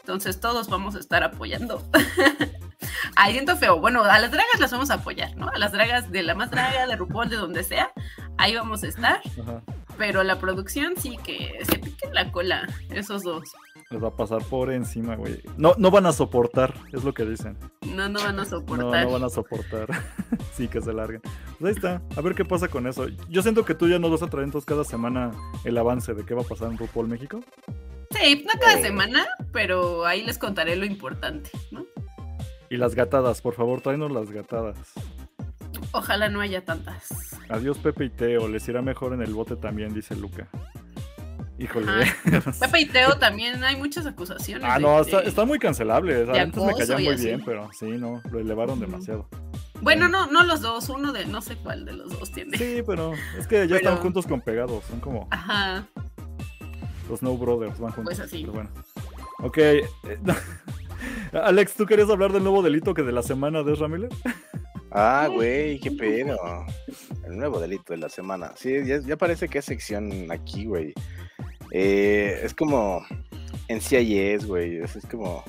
Entonces, todos vamos a estar apoyando. Ahí siento feo. Bueno, a las dragas las vamos a apoyar, ¿no? A las dragas de La Más Draga, de RuPaul, de donde sea. Ahí vamos a estar. Ajá. Pero la producción sí que se piquen la cola, esos dos. Les va a pasar por encima, güey. No, no van a soportar, es lo que dicen. No, no van a No, soportar. no van a soportar. sí, que se larguen. Pues ahí está. A ver qué pasa con eso. Yo siento que tú ya nos vas a traer entonces cada semana el avance de qué va a pasar en RuPaul México. Sí, no cada Eh. semana, pero ahí les contaré lo importante, ¿no? Y las gatadas, por favor, tráenos las gatadas. Ojalá no haya tantas. Adiós, Pepe y Teo. Les irá mejor en el bote también, dice Luca. Híjole. Pepe y Teo también hay muchas acusaciones. ah, de- no, está, de- está muy cancelable. O sea, de antes me y muy así. bien, pero sí, no, lo elevaron demasiado. Bueno, no, no los dos, uno de no sé cuál de los dos tiene. Sí, pero es que ya Pero- están juntos con pegados. Son como Ajá, los No Brothers, van juntos. Pues así. Pero bueno. Ok. eh, Alex, ¿tú querías hablar del nuevo delito que de la semana de Ezra Miller? Ah, güey, qué pedo. El nuevo delito de la semana. Sí, ya, ya parece que es sección aquí, güey. Eh, es como en CIS, güey. Es, es como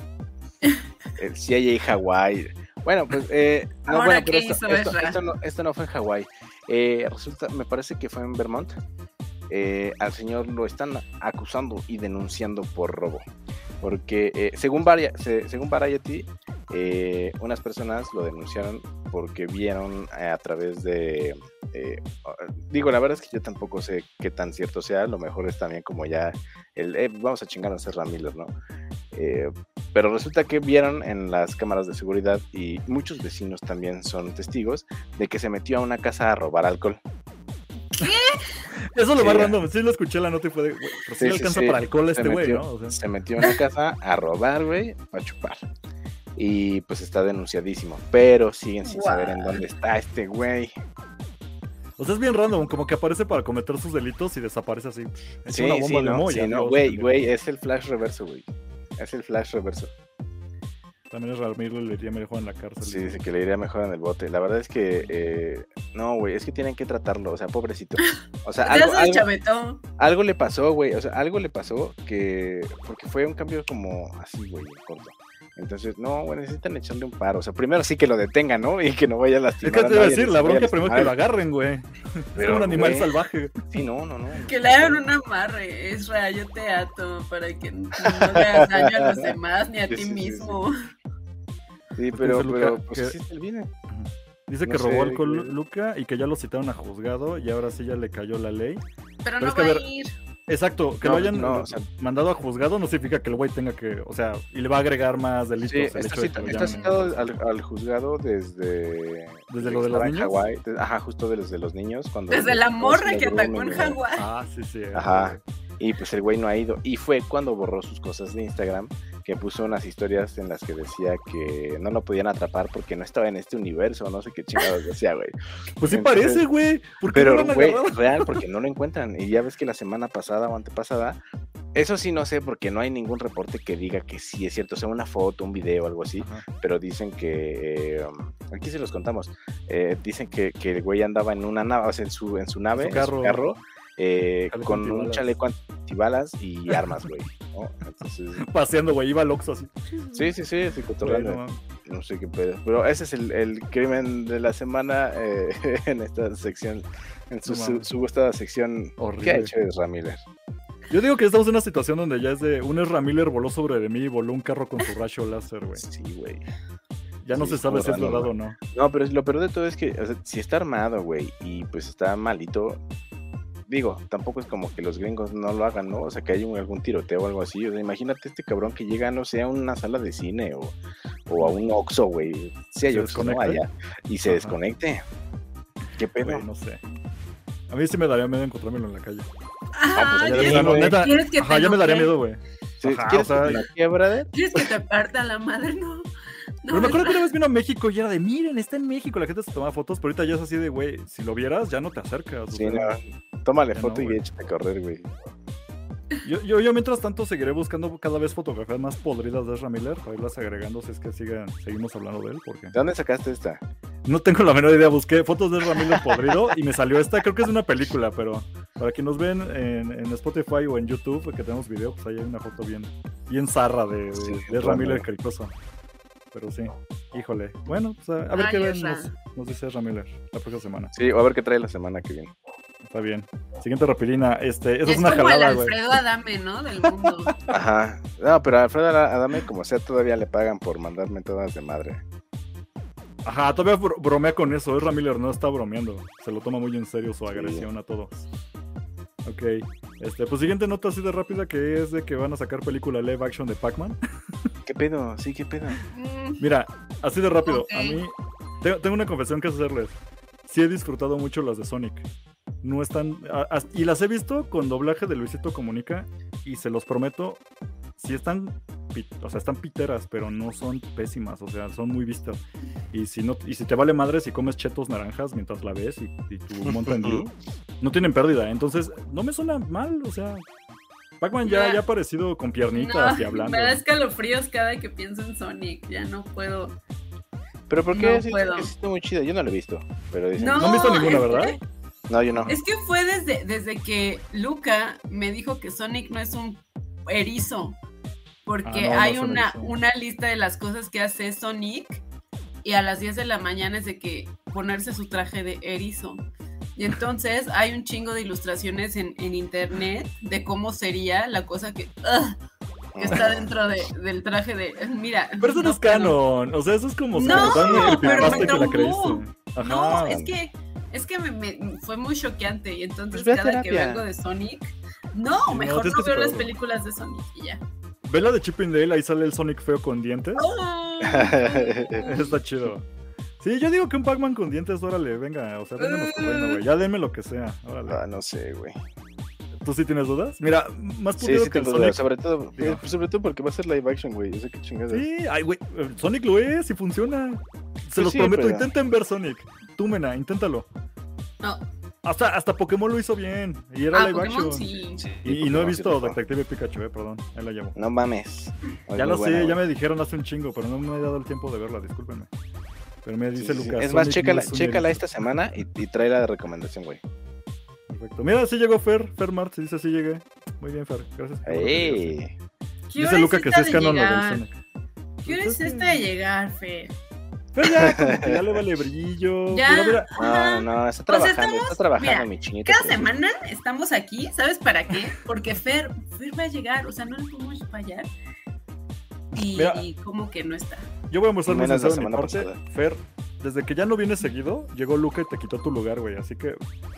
el CIA Hawái. Bueno, pues, eh, no, Ahora, bueno, pero ¿qué esto, esto- no, esto no fue en Hawái. Eh, resulta, me parece que fue en Vermont. Eh, al señor lo están acusando y denunciando por robo. Porque eh, según, Varia- se- según Variety, unas personas lo denunciaron porque vieron a través de... eh, digo, la verdad es que yo tampoco sé qué tan cierto sea, a lo mejor es también como ya el... eh, vamos a chingar a Serra Miller, ¿no? Eh, pero resulta que vieron en las cámaras de seguridad y muchos vecinos también son testigos de que se metió a una casa a robar alcohol. Eso lo Sí. random. Sí, lo escuché la nota y fue de, güey, pero sí, Sí, sí, alcanza sí. para alcohol este güey, ¿no? O sea, Se metió a una casa a robar, güey, a chupar. Y pues está denunciadísimo. Pero siguen sin saber en dónde está este güey. O sea, es bien random, como que aparece para cometer sus delitos y desaparece así. Es Sí, una sí, bomba de no, y sí, no, güey, güey, es el flash reverso, güey. Es el flash reverso. También es Ramiro le iría mejor en la cárcel. Sí, dice que le iría mejor en el bote. La verdad es que, eh, no, güey, es que tienen que tratarlo, o sea, pobrecito. O sea, algo, algo, algo le pasó, güey, o sea, algo le pasó que, porque fue un cambio como así, güey, corto. Entonces, no, güey, necesitan echarle un paro. O sea, primero sí que lo detengan, ¿no? Y que no vaya a Es lastimar. que te iba a decir, la se bronca primero es que lo agarren, güey. Es como un animal güey, salvaje. Sí, no, no, no. Que le hagan un amarre, es yo te ato para que no le hagas daño a los demás ni a Sí, ti sí, sí, mismo. Sí, Porque pero, Luca pero, pues que- está el bien. Dice No que sé, robó alcohol güey. Luca y que ya lo citaron a juzgado y ahora sí ya le cayó la ley. Pero Pero no es que, va a a ver, ir. Exacto, que No, lo hayan no, o sea- mandado a juzgado no significa que el güey tenga que, o sea, y le va a agregar más delitos Sí, el está, hecho de que cita- lo está citado al, al juzgado desde. ¿Desde lo de los niños? Hawái, de- ajá, justo desde los niños. Cuando Desde la morra que atacó en. Hawái. Ah, sí, sí. Ajá. Y pues el güey no ha ido. Y fue cuando borró sus cosas de Instagram, que puso unas historias en las que decía que no lo podían atrapar porque no estaba en este universo, no sé qué chingados decía, güey. Pues sí Entonces- parece, güey. ¿Por qué no Pero, güey, real, porque no lo encuentran. Y ya ves que la semana pasada o antepasada, eso sí no sé, porque no hay ningún reporte que diga que sí es cierto, o sea, una foto, un video, algo así, Ajá. pero dicen que, eh, aquí se los contamos, eh, dicen que, que el güey andaba en una nave, o sea, en su, en su nave, en su carro. carro, eh, con un chaleco antibalas y armas, güey. ¿no? Entonces, Paseando, güey, iba al Oxxo así. sí, sí, sí, sí, cotorreando. no sé qué pedo. Pero ese es el, el crimen de la semana eh, en esta sección, en su, No su, gustada sección. Horrible. ¿Qué ha hecho Ezra Miller? Yo digo que estamos en una situación donde ya es de un Ezra Miller voló sobre de mí y voló un carro con su rayo láser, güey. Sí, güey. Ya no Sí, se sabe si es verdad o no. No, pero lo peor de todo es que o sea, si está armado, güey, y pues está malito, digo, tampoco es como que los gringos no lo hagan, ¿no? O sea, que hay un- algún tiroteo o algo así. O sea, imagínate este cabrón que llega, no sé, a una sala de cine o, o a un Oxxo, güey. Sí, hay Se Oxxos, ¿no? Allá. Y se Ajá. desconecte. ¿Qué pedo? Güey, no sé. A mí sí me daría miedo encontrármelo en la calle. Ah, pues ya Ya de ¿quieres, Sí, plano, güey. neta, ¿Quieres que te ajá, ya me daría miedo, güey. Sí, ¿Quieres o sea, que te te parta la madre? No. Pero me No, acuerdo que una vez vino a México y era de, miren, está en México, la gente se toma fotos, pero ahorita ya es así de, güey, si lo vieras, ya no te acercas. Sí, no. Tómale ya foto no, y échate a correr, güey. yo, yo, yo mientras tanto seguiré buscando cada vez fotografías más podridas de Ezra Miller para irlas agregando si es que sigan, seguimos hablando de él, porque ¿De dónde sacaste esta? no tengo la menor idea. Busqué fotos de Ezra Miller podrido y me salió esta, creo que es de una película, pero para quien nos ven en, en Spotify o en YouTube, que tenemos video, pues ahí hay una foto bien, bien zarra de, de, Sí, de Ezra. Miller cricoso. Pero sí, híjole. Bueno, pues a, a ver Ay, qué ven, nos, nos dice Ezra Miller la próxima semana. Sí, o a ver qué trae la semana que viene. Está bien. Siguiente rapidina. Este, eso es, Es una como el jalada, güey. Alfredo Adame, ¿no? Del mundo. Ajá. No, pero a Alfredo Adame, como sea, todavía le pagan por mandarme todas de madre. Ajá, todavía bro- bromea con eso. Ezra Miller no está bromeando. Se lo toma muy en serio su agresión a todos. Ok. Este, pues siguiente nota así de rápida que es de que van a sacar película live action de Pac-Man. ¿Qué pedo? Sí, ¿qué pedo? Mm, Mira, así de rápido. A mí tengo, tengo una confesión que hacerles. Sí he disfrutado mucho las de Sonic. No están... a- y las he visto con doblaje de Luisito Comunica y se los prometo, sí están... O sea, están piteras, pero no son pésimas, o sea, son muy vistas. Y si no y si te vale madre si comes chetos naranjas mientras la ves y, y tu Mountain Dew, no tienen pérdida. Entonces, no me suena mal, o sea... Pac-Man ya, Ya. ha aparecido con piernitas no, y hablando. Me da escalofríos cada que pienso en Sonic. Ya no puedo. ¿Pero por qué? No puedo. está muy chida. Yo no la he visto. Pero dicen... No, No han visto ninguna, es ¿verdad? que- No, yo no. Es que fue desde, desde que Luca me dijo que Sonic no es un erizo. Porque Ah, no, hay una, una lista de las cosas que hace Sonic. Y a las 10 de la mañana es de que ponerse su traje de erizo. Y entonces hay un chingo de ilustraciones en, en internet de cómo sería la cosa que, ugh, que está dentro de- del traje de. Mira. Pero eso no, es canon. O sea, eso es como No, el pero me que la traumó. creíste. Ajá. No, es que, es que me, me- fue muy choqueante y entonces Pues cada que terapia. veo algo de Sonic, no, mejor no, que veo las películas de Sonic y ya. Ve la de Chip and Dale, ahí sale el Sonic feo con dientes. Está chido. Sí, yo digo que un Pac-Man con dientes, órale, venga, o sea, vénganos por reino, güey. Ya denme lo que sea, órale. Ah, no sé, güey. ¿Tú sí tienes dudas? Mira, más Sí, pudido sí que el tengo Sonic. dudas. Sobre todo, Digo. eh, sobre todo porque va a ser live action, güey. Yo sé qué chingadas. Sí, ay, güey, Sonic lo es y funciona. Se Pues los sí, prometo, pero- intenten ver Sonic. Tú, Mena, inténtalo. No, Hasta, hasta Pokémon lo hizo bien. Y era Ah, live Pokémon action. sí. Sí, Y, y no he sí visto rifó. Detective Pikachu, eh, perdón. Ahí la llevo. No mames. Ya lo buena, sé, ya me dijeron hace un chingo, pero no me he dado el tiempo de verla, discúlpenme. Pero me Sí, dice sí, sí. Lucas. Es más, chécala, no es un chécala erizo. esta semana y, y tráela de recomendación, güey. Perfecto. Mira, sí llegó Fer, Fer Mart, dice sí llegué. Muy bien, Fer, gracias. ¡Ey! ¿Qué Dice Luca que sí es canon lo del? Sonic. ¿Qué hora es es esta de llegar, Fer? Fer ya, como que ya le vale brillo. Ya. Mira. No, no, está sea, trabajando, estamos- está trabajando mira, mi chinito. Cada pero- semana estamos aquí, ¿sabes para qué? Porque Fer, Fer va a llegar, o sea, no le podemos fallar. Y, Mira. y como que no está. yo voy a mostrar la sincero de mi semana parte. pasada. Fer, desde que ya no vienes seguido, llegó Luca y te quitó tu lugar, güey. Así que,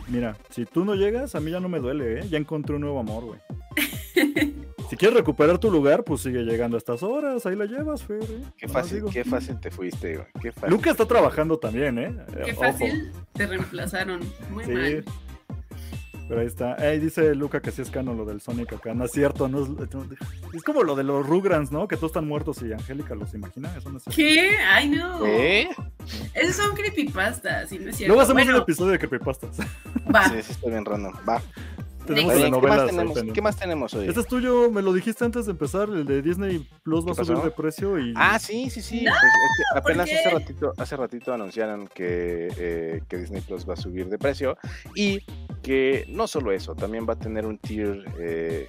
mira, si tú no llegas, a mí ya no me duele, ¿eh? Ya encontré un nuevo amor, güey. Si quieres recuperar tu lugar, pues sigue llegando a estas horas. Ahí la llevas, Fer. ¿eh? Qué Nomás fácil, qué fácil te fuiste, güey. Qué fácil. Luca está trabajando también, ¿eh? Qué ojo. fácil te reemplazaron. Muy Sí. mal. Pero ahí está. Ahí dice Luca que sí es canon lo del Sonic acá. No es cierto. No es, es como lo de los Rugrans, ¿no? Que todos están muertos y Angélica los imagina. Eso no es cierto. ¿Qué? Ay, no. ¿Eh? Esos son creepypastas, no es cierto. Luego hacemos bueno, un episodio de creepypastas. va. Sí, sí, está bien random. Va. Tenemos Oye, Oye, ¿qué, más tenemos? pendientes. ¿Qué más tenemos hoy? Este es tuyo, me lo dijiste antes de empezar, el de Disney Plus va a ¿Qué subir de precio y... Ah, sí, sí, sí. Pues es que apenas hace ratito, hace ratito anunciaron que, eh, que Disney Plus va a subir de precio y que no solo eso, también va a tener un tier eh,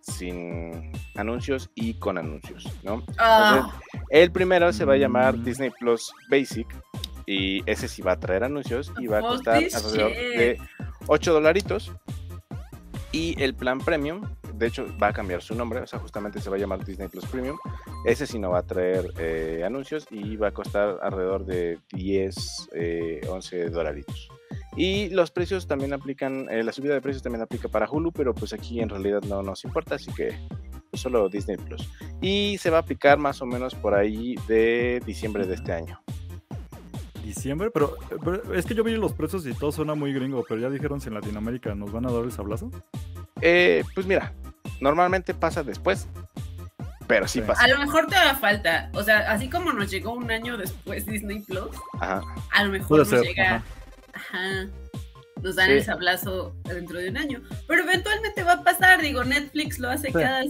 sin anuncios y con anuncios, ¿no? Ah, El primero se va a llamar Mm. Disney Plus Basic y ese sí va a traer anuncios y va a Fuck costar alrededor shit. de 8 dolaritos. Y el plan premium, de hecho va a cambiar su nombre, o sea, justamente se va a llamar Disney Plus Premium. Ese sí no va a traer eh, anuncios y va a costar alrededor de 10, eh, 11 dolaritos. Y los precios también aplican, eh, la subida de precios también aplica para Hulu, pero pues aquí en realidad no nos importa, así que pues, solo Disney Plus. Y se va a aplicar más o menos por ahí de diciembre de este año. Diciembre, pero, pero es que yo vi los precios y todo suena muy gringo, pero ya dijeron si en Latinoamérica nos van a dar el sablazo. Eh, pues mira, normalmente pasa después, pero sí Sí. pasa. a lo mejor te da falta. O sea, así como nos llegó un año después Disney Plus, Ajá. a lo mejor Puede nos ser, llega. ajá. Ajá. Nos dan Sí. el sablazo dentro de un año. Pero eventualmente va a pasar. Digo, Netflix lo hace Sí. cada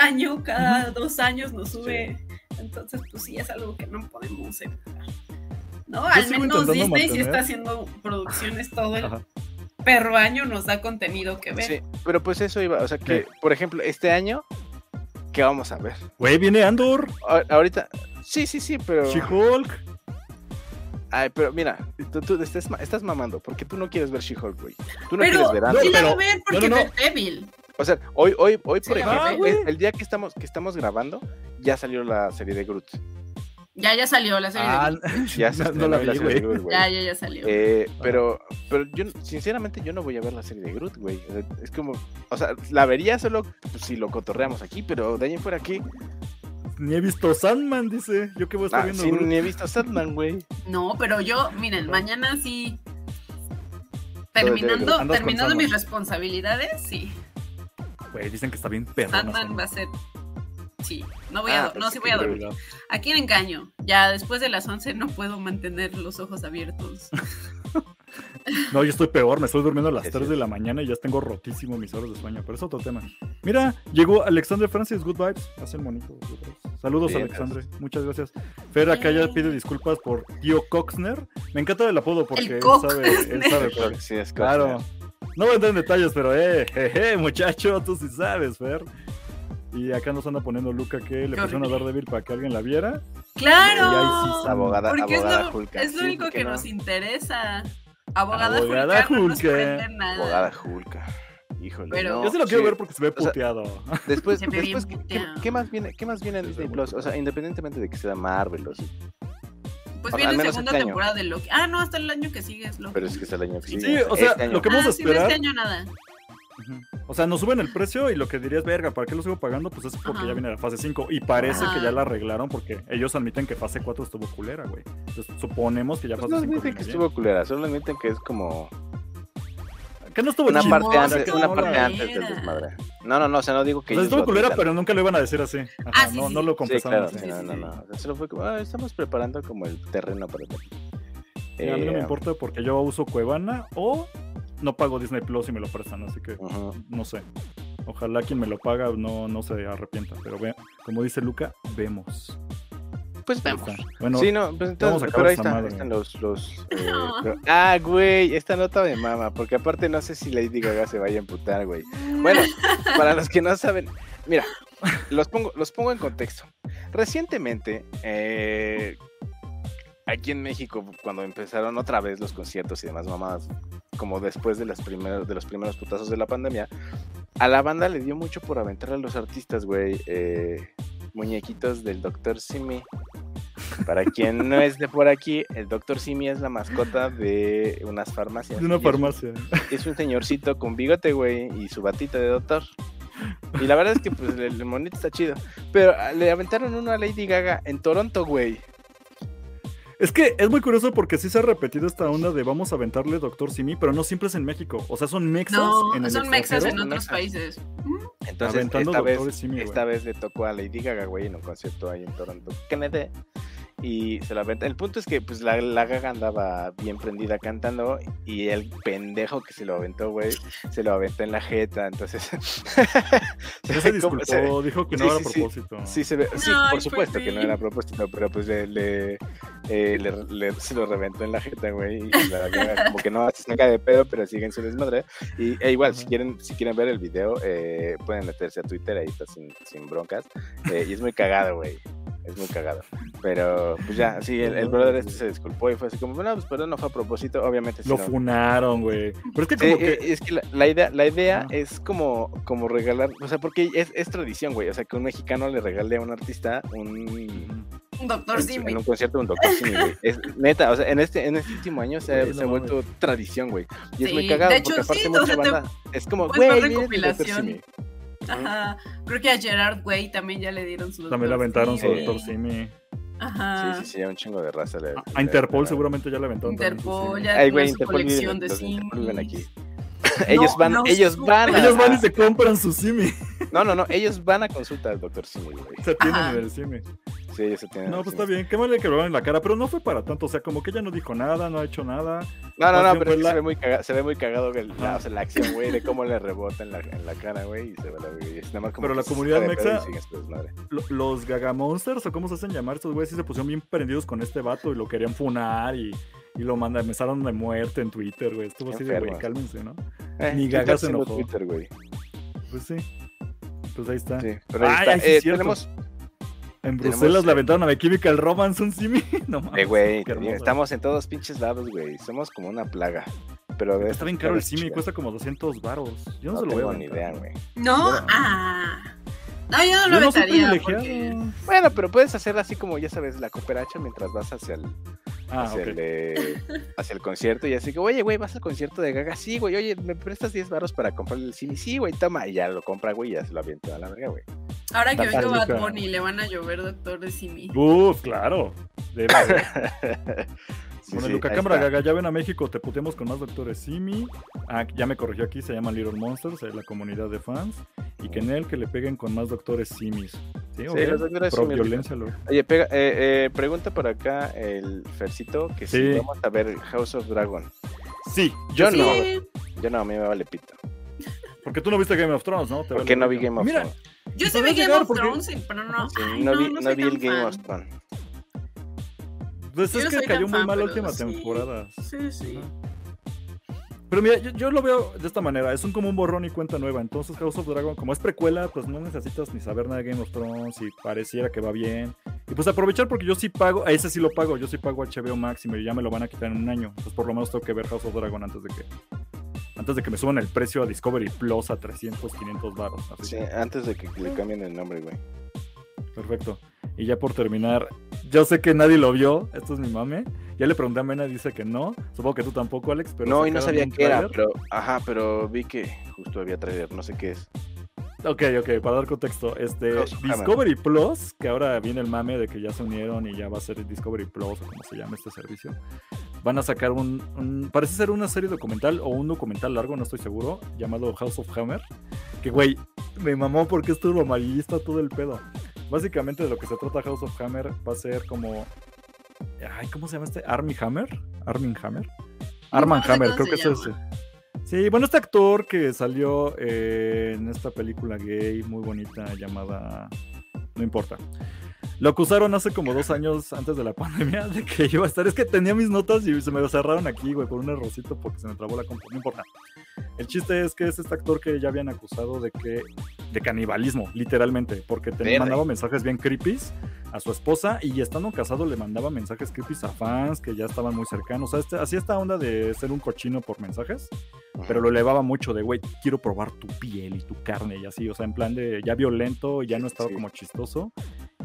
año, cada dos años nos sube. Entonces, pues sí, es algo que no podemos evitar. ¿No? Al sigo menos Disney sí mantener- está haciendo producciones todo el Ajá. perro año, nos da contenido que ver. Sí, pero pues eso iba, o sea que, por ejemplo, este año, ¿qué vamos a ver? Güey, viene Andor, A- ahorita, sí, sí, sí, pero... She-Hulk. Ay, pero mira, tú, tú estás, estás mamando, porque tú no quieres ver She-Hulk, güey. Tú no Pero quieres ver No, Andor. sí la pero- va a ver porque no, no, no. es débil. O sea, hoy, hoy, hoy, por Sí, ejemplo, ah, el, el día que estamos, que estamos grabando, ya salió la serie de Groot. Ya, ya salió la serie. Ah, de... Ya se no, estrenó la la vi, serie de. Groot, güey. Ya, ya, ya salió. Eh, pero, pero yo, sinceramente, yo no voy a ver la serie de Groot, güey. Es como, o sea, la vería solo pues, si lo cotorreamos aquí, pero de ahí en fuera aquí, Ni he visto Sandman, dice. Yo que voy a estar ah, viendo. sí, Groot. ni he visto Sandman, güey. No, pero yo, miren, mañana sí. Terminando, terminando mis responsabilidades, sí. Güey, dicen que está bien perrona. Sandman va a ser. Sí, no voy Ah, a, do- no, sí voy a a dormir. Aquí en engaño. Ya después de las 11 no puedo mantener los ojos abiertos. No, yo estoy peor, me estoy durmiendo a las Es 3 de la mañana y ya tengo rotísimo mis horas de sueño, pero es otro tema. Mira, llegó Alexander Francis, good vibes, hacen bonito. good vibes. Saludos, Bien, Alexandre, muchas gracias. Fer acá ya pide disculpas por tío Coxner. Me encanta el apodo porque El él sabe, él sabe cuál. sí, es Claro. No voy a entrar en detalles, pero eh, jeje, muchacho, tú sí sabes, Fer. Y acá nos anda poniendo Luca que le pusieron a. Daredevil para que alguien la viera. ¡Claro! Y ahí sí, Abogada, Porque es abogada lo, Hulka. es lo Sí, único ¿por qué que no? nos interesa. Abogada, Abogada no nada. Abogada Hulka. Híjole. Pero- no, Yo sí lo quiero sí. ver porque se ve o sea, puteado. Después, Se ve bien después ¿qué, qué- puteado. qué más viene, ¿qué más viene en Disney Plus? O sea, independientemente de que sea Marvel, o sea, Pues Al viene menos segunda este año. temporada de Loki. Ah, no, hasta el año que sigue es Loki. pero es que es el año que Sí, sigue. o sea, Este lo que vamos ah, a sí, este año nada. O sea, nos suben el precio y lo que dirías, verga, ¿para qué lo sigo pagando? Pues es porque Ajá. ya viene la fase 5. Y parece Ajá. que ya la arreglaron porque ellos admiten que fase 4 estuvo culera, güey. Entonces suponemos que ya Pues fase no 5 admiten que estuvo culera, solo admiten que es como Que no estuvo una parte antes, una no parte antes del desmadre. No, no, no, o sea, no digo que O sea, estuvo culera, pero nunca lo iban a decir así. Ajá, Ah, sí, no, sí, no lo. Sí, confesaron claro, sí, sí, no, sí, no, no. O sea, solo fue como, ah, estamos preparando como el terreno para. Mira, a mí no me Eh, importa porque yo uso Cuevana o no pago Disney Plus y me lo prestan, así que no sé. Ojalá quien me lo paga no, no se arrepienta. Pero ve, como dice Luca, vemos. Pues vemos. Bueno, sí, no, pues entonces, vamos a pero ahí está, están los, los eh, No. ah, güey, esta nota de mama, porque aparte no sé si Lady Gaga se vaya a emputar, güey. Bueno, para los que no saben, mira, los pongo, los pongo en contexto. Recientemente, eh, aquí en México, cuando empezaron otra vez los conciertos y demás mamadas, como después de, las primeras, de los primeros putazos de la pandemia, a la banda le dio mucho por aventar a los artistas, güey, eh, muñequitos del Dr. Simi. Para quien no es de por aquí, el Dr. Simi es la mascota de unas farmacias. de una es- farmacia. es un señorcito con bigote, güey, y su batita de doctor. Y la verdad es que pues el, el monito está chido. Pero le aventaron uno a Lady Gaga en Toronto, güey. Es que es muy curioso porque sí se ha repetido esta onda de vamos a aventarle Doctor Simi, pero no siempre es en México. O sea, son mexas No, en el son mexas en otros países. Entonces, Aventando esta vez, doctores Simi, güey. esta vez le tocó a Lady Gaga, güey, en un concierto ahí en Toronto, Canadá. Y se la aventa. El punto es que pues la, la Gaga andaba bien prendida cantando y el pendejo que se lo aventó, güey, se lo aventó en la jeta. Entonces, se como- disculpó, dijo que no sí, era a sí, propósito. Sí, se ve, sí, Ay, por supuesto que no era a propósito, pero pues le, le, eh, le- le- se lo reventó en la jeta, güey, y la Gaga como que no se saca de pedo, pero sigue en su desmadre. Y e igual, si Ajá. quieren, si quieren ver el video, eh, pueden meterse a Twitter, ahí está sin, sin broncas. eh, y es muy cagado, güey. Es muy cagado. Pero, pues ya, sí, el, el brother este se disculpó y fue así como, bueno, pues perdón, no fue a propósito, obviamente. sí, Lo funaron, güey. Pero es que Sí, como que... eh, es que la, la idea, la idea es como, como regalar, o sea, porque es, es tradición, güey, o sea, que un mexicano le regale a un artista un, Un doctor en, Simi. en un concierto de un doctor Simi, güey. Es neta, o sea, en este, en este último año se, ha- vuelto tradición, güey. Y es muy Sí, cagado, de hecho, porque aparte sí, mucha o sea, te banda es como, güey, Simi. Ajá. Creo que a Gerard Way también ya le dieron su También le aventaron su Simi. Doctor Simi. Ajá. Sí, sí, sí, a un chingo de raza. le- A- Interpol le- seguramente ya le aventaron Interpol Simi. ya tiene su colección de los de Interpol viven aquí. Simis. ellos No, van, no, ellos van. Ellos van y se compran su Simi. No, no, no, ellos van a consulta al doctor Simi, güey. Se tienen Ajá. en el Simi. Sí, ellos se tienen. No, pues está bien. Qué mal que lo en la cara, pero no fue para tanto. O sea, como que ella no dijo nada, no ha hecho nada. No, no, no, pero la- se, ve muy cagado, se ve muy cagado el- la, Ajá. o sea, la acción, güey, de cómo le rebota en la, en la cara, güey, y se ve la güey. Es nada más como Pero la comunidad mexa-. Lo- Los Gaga Monsters, o cómo se hacen llamar estos güeyes, sí se pusieron bien prendidos con este vato y lo querían funar y, y lo mandan, empezaron de muerte en Twitter, güey. Estuvo así de, güey, cálmense, ¿no? Eh, Ni Gaga se enojó. Twitter, güey. Pues sí. Pues ahí está. Sí, pero ahí Ay, está. ay, sí Eh, es cierto. tenemos, En Bruselas eh, le aventaron a My Chemical Romance un Simi. no mames. eh, güey, estamos en todos pinches lados, güey. Somos como una plaga. Pero de Está bien caro el Simi, cuesta como 200 varos. Yo no, No, se lo tengo ni aventar. idea, güey. No, ah. No, yo no lo Yo no privilegiado. porque- Bueno, pero puedes hacer así como, ya sabes, la cooperacha mientras vas hacia el, Ah, hacia, el, eh, hacia el concierto y así que, oye, güey, vas al concierto de Gaga, sí, güey, oye, ¿me prestas 10 baros para comprarle el cine? Sí, güey, toma, y ya lo compra, güey, y ya se lo avienta a la verga, güey. Ahora que venga Bad. Bunny le van a llover doctor de Simi. Uf, claro. Debe Bueno, sí, Luca Cámara. Gaga, ya ven a México, te puteamos con más doctores Simi. Ah, ya me corrigió aquí, se llama Little Monsters, es la comunidad de fans. Y que en él que le peguen con más doctores Simis. Sí, los doctores Pro Simis. violencia, lo. Oye, pega, eh, eh, pregunta por acá el Fercito que si Sí. vamos a ver House of Dragon. Sí, Yo Sí, no, yo no, a mí me vale pito. porque tú no viste Game of Thrones, ¿no? Te ¿Por vale qué no vi. Game of Mira, Thrones? Yo Y sí vi Game of porque- Thrones, sí, pero no. Sí, ay, no, no, vi, no no vi el Game fan. of Thrones. Pues es que cayó muy fan, mal la última sí. temporada. Sí, sí. Pero mira, yo, yo lo veo de esta manera, es un como un borrón y cuenta nueva. Entonces House of Dragon, como es precuela, pues no necesitas ni saber nada de Game of Thrones y pareciera que va bien. Y pues aprovechar porque yo sí pago, a ese sí lo pago, yo sí pago HBO Max y me, ya me lo van a quitar en un año. Entonces por lo menos tengo que ver House of Dragon antes de que antes de que me suban el precio a Discovery Plus a 300, 500 baros. Sí, que, antes de que le cambien el nombre, güey. perfecto. Y ya por terminar, yo sé que nadie lo vio, esto es mi mame. Ya le pregunté a Mena, dice que no. Supongo que tú tampoco, Alex, pero no, y no sabía qué era, pero, ajá, pero vi que justo había trailer, no sé qué es. Ok, ok, para dar contexto, este Hammer. Discovery Plus, que ahora viene el mame de que ya se unieron y ya va a ser Discovery Plus o como se llama este servicio, van a sacar un, un- parece ser una serie documental o un documental largo, no estoy seguro, llamado House of Hammer, que güey, me mamó porque es todo amarillista, todo el pedo. Básicamente de lo que se trata House of Hammer va a ser como, ay, ¿cómo se llama este? Army Hammer, Armin Hammer, Arman Hammer, creo que es ese. Sí, bueno, este actor que salió eh, en esta película gay muy bonita llamada... No importa. Lo acusaron hace como dos años antes de la pandemia de que iba a estar. Es que tenía mis notas y se me cerraron aquí, güey, por un errorcito porque se me trabó la compu. No importa. El chiste es que es este actor que ya habían acusado de que de canibalismo, literalmente, porque te Verde. mandaba mensajes bien creepy a su esposa y estando casado le mandaba mensajes creepy a fans que ya estaban muy cercanos. O sea, este, así esta onda de ser un cochino por mensajes, pero lo elevaba mucho de, güey, quiero probar tu piel y tu carne y así, o sea, en plan de ya violento, ya no estaba Sí. como chistoso.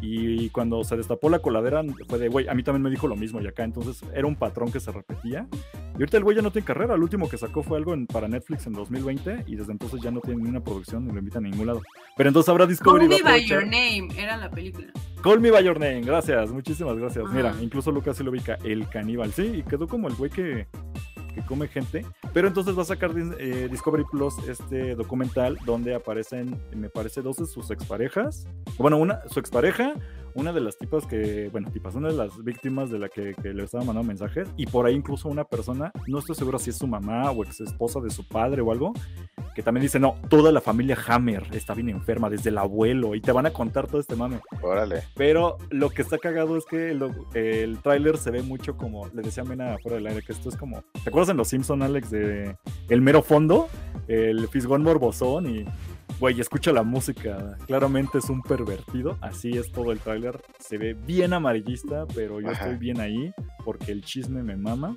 Y cuando se destapó la coladera, fue de, güey, a mí también me dijo lo mismo y acá, entonces era un patrón que se repetía. Y ahorita el güey ya no tiene carrera, el último que sacó fue algo en- para Netflix en 2020 y desde entonces ya no tiene ni una producción ni lo invitan a ningún lado. Pero entonces Call Discovery va Me By Your Name era la película. Call Me By Your Name, gracias, muchísimas gracias. Mira, incluso Lucas sí lo ubica, el caníbal, sí, y quedó como el güey que, que come gente. Pero entonces va a sacar eh, Discovery Plus este documental donde aparecen, me parece, dos de sus exparejas. Bueno, una, su expareja, una de las tipas que, bueno, tipas, una de las víctimas de la que, que le estaba mandando mensajes, y por ahí incluso una persona, no estoy seguro si es su mamá o ex esposa de su padre o algo, que también dice, no, toda la familia Hammer está bien enferma, desde el abuelo, y te van a contar todo este mame. Órale. Pero lo que está cagado es que lo- el tráiler se ve mucho como, le decía Mena fuera del aire, que esto es como, ¿te acuerdas en Los Simpson, Alex, de el mero fondo? El fisgón morbosón y, güey, escucha la música, claramente es un pervertido, así es todo el tráiler, se ve bien amarillista, pero yo Ajá. estoy bien ahí porque el chisme me mama.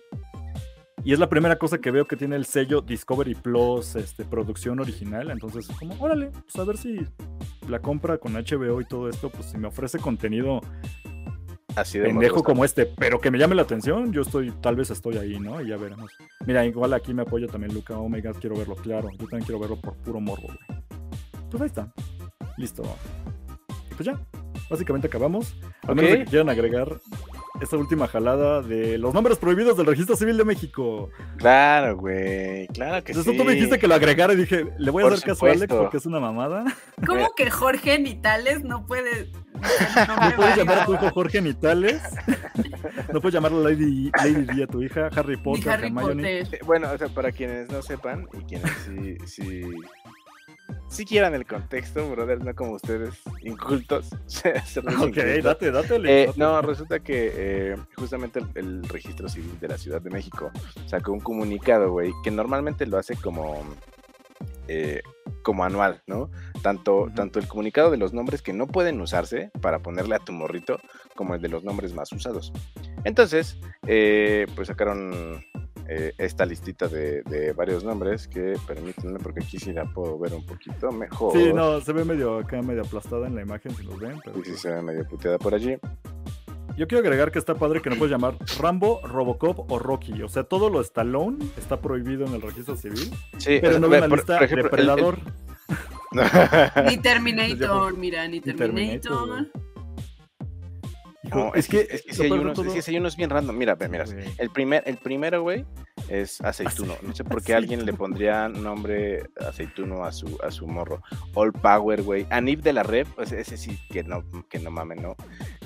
Y es la primera cosa que veo que tiene el sello Discovery Plus, este, producción original. Entonces, como, órale, pues a ver si la compra con HBO y todo esto, pues si me ofrece contenido Así de pendejo como este, pero que me llame la atención, yo estoy, tal vez estoy ahí, ¿no? Y ya veremos. Mira, igual aquí me apoya también Luca, oh god, quiero verlo, claro. Yo también quiero verlo por puro morbo, güey. Pues ahí está. Listo. Y pues ya, básicamente acabamos. Al menos de Ok. que quieran agregar esta última jalada de los nombres prohibidos del Registro Civil de México. Claro, güey. Claro que sí. tú me dijiste que lo agregara y dije, le voy a Por hacer caso a Alex supuesto. porque es una mamada. ¿Cómo que Jorge Nitales no puede.? No puedes llamar a tu hijo Jorge Nitales. no puedes llamarle Lady, Lady Di a tu hija, Harry Potter, Harry. Potter. Eh, Bueno, o sea, para quienes no sepan y quienes sí, sí, sí quieran el contexto, brother, no como ustedes, incultos. los Ok, date, date. Eh, date. no, resulta que eh, justamente el, el registro civil de la Ciudad de México sacó un comunicado, güey, que normalmente lo hace como, eh, como anual, ¿no? Tanto, tanto el comunicado de los nombres que no pueden usarse para ponerle a tu morrito, como el de los nombres más usados. Entonces, eh, pues sacaron eh, esta listita de, de varios nombres que permítanme, porque aquí sí la puedo ver un poquito mejor. Sí, no, se ve medio acá, medio aplastada en la imagen si los ven. Pero Sí, sí, se ve medio puteada por allí. Yo quiero agregar que está padre que no puedes llamar Rambo, Robocop o Rocky. O sea, todo lo Stallone está prohibido en el registro civil. Sí, Pero no ven la lista por ejemplo, el- el- Depredador. Ni Terminator, mira, ni Terminator, Terminator. No, es, que, es que sí lo hay unos, es que sí hay unos bien random. Mira, mira, el primer, el primero, güey, es aceituno. No sé por qué alguien le pondría nombre aceituno a su, a su morro. All Power, güey. Anif de la Rep, pues ese sí que no, que no mames, ¿no?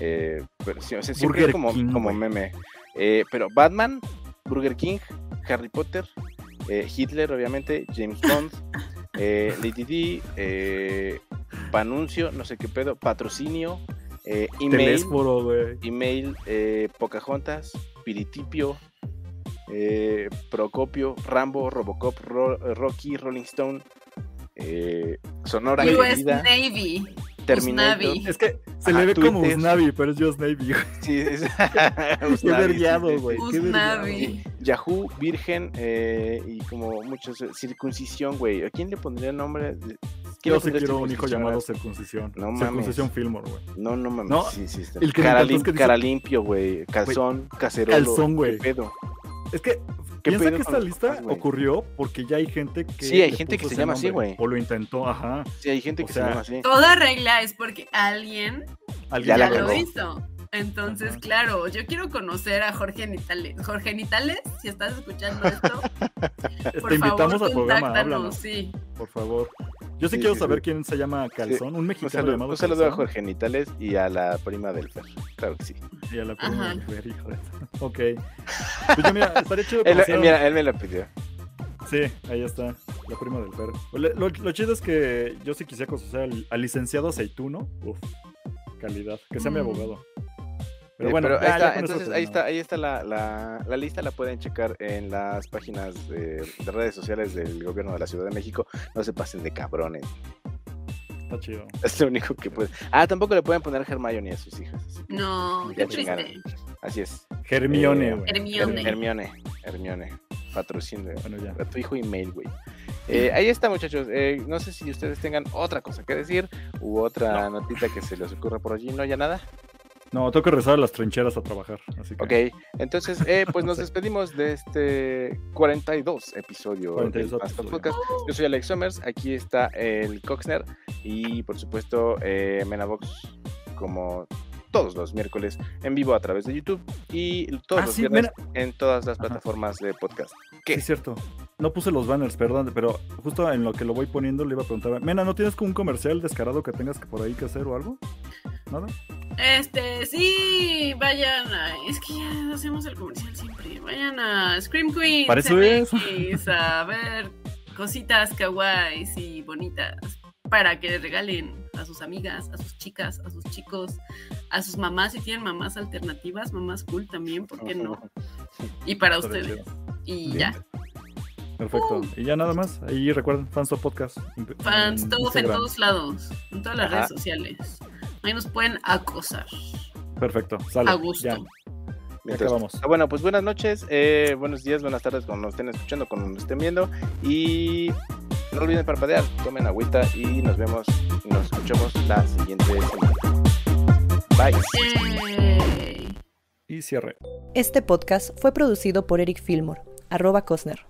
Eh, pero sí, o sea, siempre Burger es como, King, como meme. Eh, pero Batman, Burger King, Harry Potter, eh, Hitler, obviamente, James Bond, eh, Lady D, Panuncio, no sé qué pedo, patrocinio, eh, email Telésforo, güey. email eh, Pocahontas, Piritipio, eh, Procopio, Rambo, Robocop, Ro- Rocky, Rolling Stone, eh, Sonora US Querida, Navy. Terminator. Usnavi. Es que se Ajá, le ve como Twitter. Usnavi, pero es Just Navy. güey. Sí, es- Qué vergueado, sí, sí. güey. Usnavi. Yahoo, Virgen eh, y como muchos eh, circuncisión, güey. ¿A quién le pondría nombre? de- ¿Quién Yo sí quiero un hijo llamado Circuncisión. No mames. Circuncisión Fillmore, güey. No, no mames. No, sí, sí, está. el que cara, encantó es lim- que dice- cara limpio, güey. Calzón, cacerolo. Calzón, güey. ¿Qué pedo? Es que ¿Qué piensa que esta lista ocurrió porque ya hay gente que. Sí, hay gente que se llama así, güey. O lo intentó, ajá. Sí, hay gente O que sea, se llama así. Toda regla es porque alguien Alguien Ya lo hizo. Entonces, Ajá. claro, yo quiero conocer a Jorge Nitales. Jorge Nitales, si estás escuchando esto, por Te invitamos favor, al programa, háblanos, sí. por favor. Yo sí, Sí, quiero sí, saber sí. quién se llama Calzón, un Un mexicano saludo, llamado un saludo a Calzón. Jorge Nitales y a la prima del Fer. Claro que sí. Y a la prima Ajá. del Fer, hijo de- Ok. Pues ya mira, estaría chido Él, mira, él me lo pidió. Sí, ahí está, la prima del perro. Lo, chido es que yo sí quisiera conocer al, al licenciado Aceituno. Uf, calidad. Que sea mi Mm. abogado. Pero bueno, pero ahí está, entonces ahí está, ahí está la, la, la lista, la pueden checar en las páginas de, de redes sociales del gobierno de la Ciudad de México. No se pasen de cabrones. Está chido. Es lo único que pueden. Ah, tampoco le pueden poner Hermione a sus hijas. No, qué chingaron. triste. Así es. Hermione, Eh, güey. Hermione. Her- Hermione. Hermione. Patrocinio. Bueno, ya. A tu hijo email, güey. Eh, ahí está, muchachos. Eh, no sé si ustedes tengan otra cosa que decir u otra notita que se les ocurra por allí. ¿No? ¿Ya nada? No, tengo que rezar a las trincheras a trabajar. Así que. Ok, entonces, eh, pues nos despedimos de este 42 episodio 42 del Pastor. Podcast. Yo soy Alex Somers, aquí está el Coxner y por supuesto eh, Menavox como todos los miércoles en vivo a través de YouTube y todos Ah, los sí, viernes en todas las Ajá. plataformas de podcast. Sí, ¿Qué? es cierto. No puse los banners, perdón, pero justo en lo que lo voy poniendo le iba a preguntar. Mena, ¿no tienes como un comercial descarado que tengas que por ahí que hacer o algo? ¿Nada? Este, sí, vayan a. Es que ya hacemos el comercial siempre. Vayan a Scream Queens. Para eso es. MX, A ver cositas kawaiis y bonitas. Para que le regalen a sus amigas, a sus chicas, a sus chicos, a sus mamás. Si tienen mamás alternativas, mamás cool también, ¿por qué no? Y para ustedes. Y Bien. ya. Perfecto. Y ya nada más. Ahí recuerden, Fanstop Podcast. en- Fans, en todos en todos lados. En todas las Ajá. redes sociales. Ahí nos pueden acosar. Perfecto. Sale. A gusto. Ya, acabamos. Ah, Bueno, pues buenas noches, eh, buenos días, buenas tardes cuando nos estén escuchando, cuando nos estén viendo. Y no olviden parpadear, tomen agüita y nos vemos y nos escuchamos la siguiente semana. Bye. Y cierre. Este podcast fue producido por Eric Fillmore, arroba Cosner.